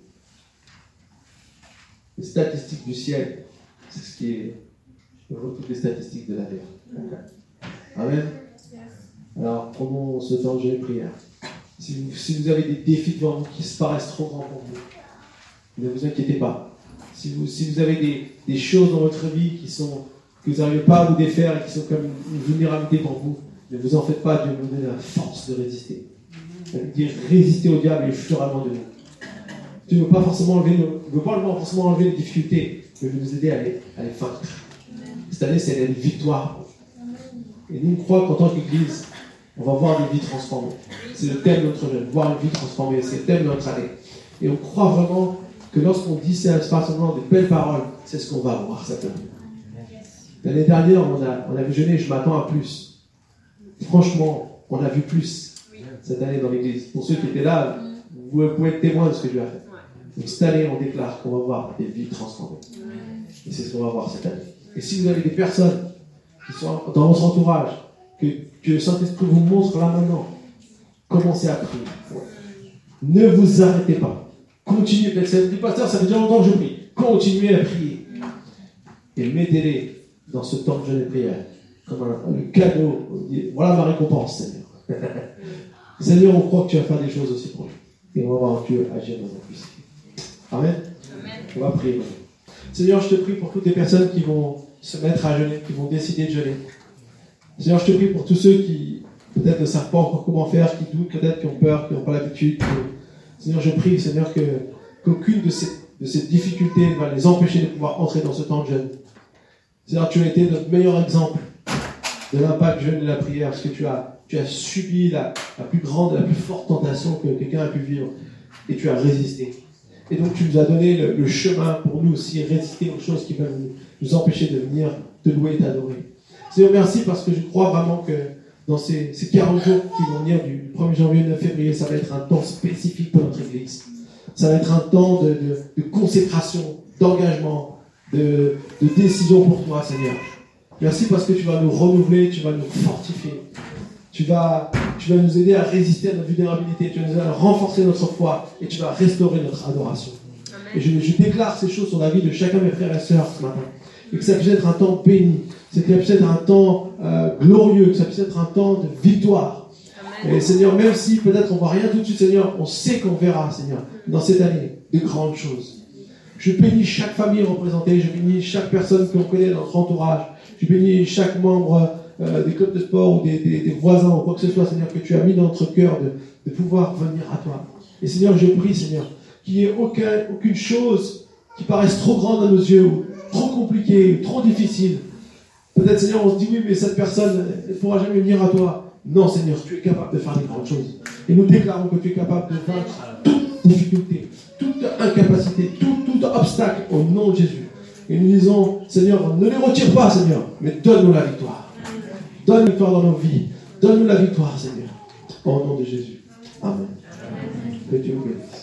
Les statistiques du ciel, c'est ce qui est toutes les statistiques de la terre. Amen. Alors, prenons ce temps de jeûne prière. Si vous, si vous, avez des défis devant vous qui se paraissent trop grands pour vous, ne vous inquiétez pas. Si vous, si vous avez des, des, choses dans votre vie qui sont, que vous n'arrivez pas à vous défaire et qui sont comme une, vulnérabilité pour vous, ne vous en faites pas, Dieu vous donne la force de résister. Dire résister au diable et fuira de vous. Dieu ne veut pas forcément enlever, veut pas forcément enlever les difficultés, mais veut nous aider à les, à les vaincre. Cette année, c'est une victoire et nous, on croit qu'en tant qu'Église, on va voir des vies transformées. C'est le thème de notre jeûne, voir une vie transformée, c'est le thème de notre année. Et on croit vraiment que lorsqu'on dit ces seulement des belles paroles, c'est ce qu'on va voir cette année. L'année dernière, on a, on a je m'attends à plus. Franchement, on a vu plus cette année dans l'église. Pour ceux qui étaient là, vous pouvez être témoins de ce que Dieu a fait. Donc cette année, on déclare qu'on va voir des vies transformées. Et c'est ce qu'on va voir cette année. Et si vous avez des personnes qui sont dans votre entourage, que, que le Saint-Esprit vous montre là maintenant, commencez à prier. Ne vous arrêtez pas. Continuez. Du pasteur, ça fait déjà longtemps que je prie. Continuez à prier. Et mettez-les dans ce temps de jeûne et prière comme un, cadeau. Voilà ma récompense, Seigneur. Seigneur, on croit que tu vas faire des choses aussi pour nous. Et on va voir Dieu agir dans notre vie. Amen. On va prier Seigneur, je te prie pour toutes les personnes qui vont se mettre à jeûner, qui vont décider de jeûner. Seigneur, je te prie pour tous ceux qui peut-être ne savent pas encore comment faire, qui doutent, peut-être qui ont peur, qui n'ont pas l'habitude. Seigneur, je prie, Seigneur, que, qu'aucune de ces, de difficultés ne va les empêcher de pouvoir entrer dans ce temps de jeûne. Seigneur, tu as été notre meilleur exemple de l'impact jeûne de la prière, parce que tu as, tu as subi la, la plus grande, la plus forte tentation que quelqu'un a pu vivre, et tu as résisté. Et donc tu nous as donné le, chemin pour nous aussi résister aux choses qui peuvent nous, empêcher de venir te louer et t'adorer. Seigneur, merci parce que je crois vraiment que dans ces, ces 40 jours qui vont venir du 1er janvier au 9 février, ça va être un temps spécifique pour notre Église. Ça va être un temps de, de, consécration, d'engagement, de, de décision pour toi, Seigneur. Merci parce que tu vas nous renouveler, tu vas nous fortifier. Tu vas, tu vas nous aider à résister à notre vulnérabilité, tu vas nous aider à renforcer notre foi et tu vas restaurer notre adoration. Et je, je, déclare ces choses sur la vie de chacun de mes frères et sœurs ce matin. Et que ça puisse être un temps béni, que ça puisse être un temps euh, glorieux, que ça puisse être un temps de victoire. Et Seigneur, même si peut-être on voit rien tout de suite, Seigneur, on sait qu'on verra, Seigneur, dans cette année, de grandes choses. Je bénis chaque famille représentée, je bénis chaque personne que l'on connaît dans notre entourage, je bénis chaque membre euh, des clubs de sport ou des, voisins ou quoi que ce soit, Seigneur, que tu as mis dans notre cœur de, pouvoir venir à toi. Et Seigneur, je prie, Seigneur, qu'il n'y ait aucun, aucune chose qui paraisse trop grande à nos yeux, ou trop compliquée, ou trop difficile. Peut-être, Seigneur, on se dit, oui, mais cette personne ne pourra jamais venir à toi. Non, Seigneur, tu es capable de faire des grandes choses. Et nous déclarons que tu es capable de vaincre toute difficulté, toute incapacité, tout, obstacle au nom de Jésus. Et nous disons, Seigneur, ne les retire pas, Seigneur, mais donne-nous la victoire. Donne la victoire dans nos vies. Donne-nous la victoire, Seigneur. Au nom de Jésus. Amen. Que Dieu vous bénisse.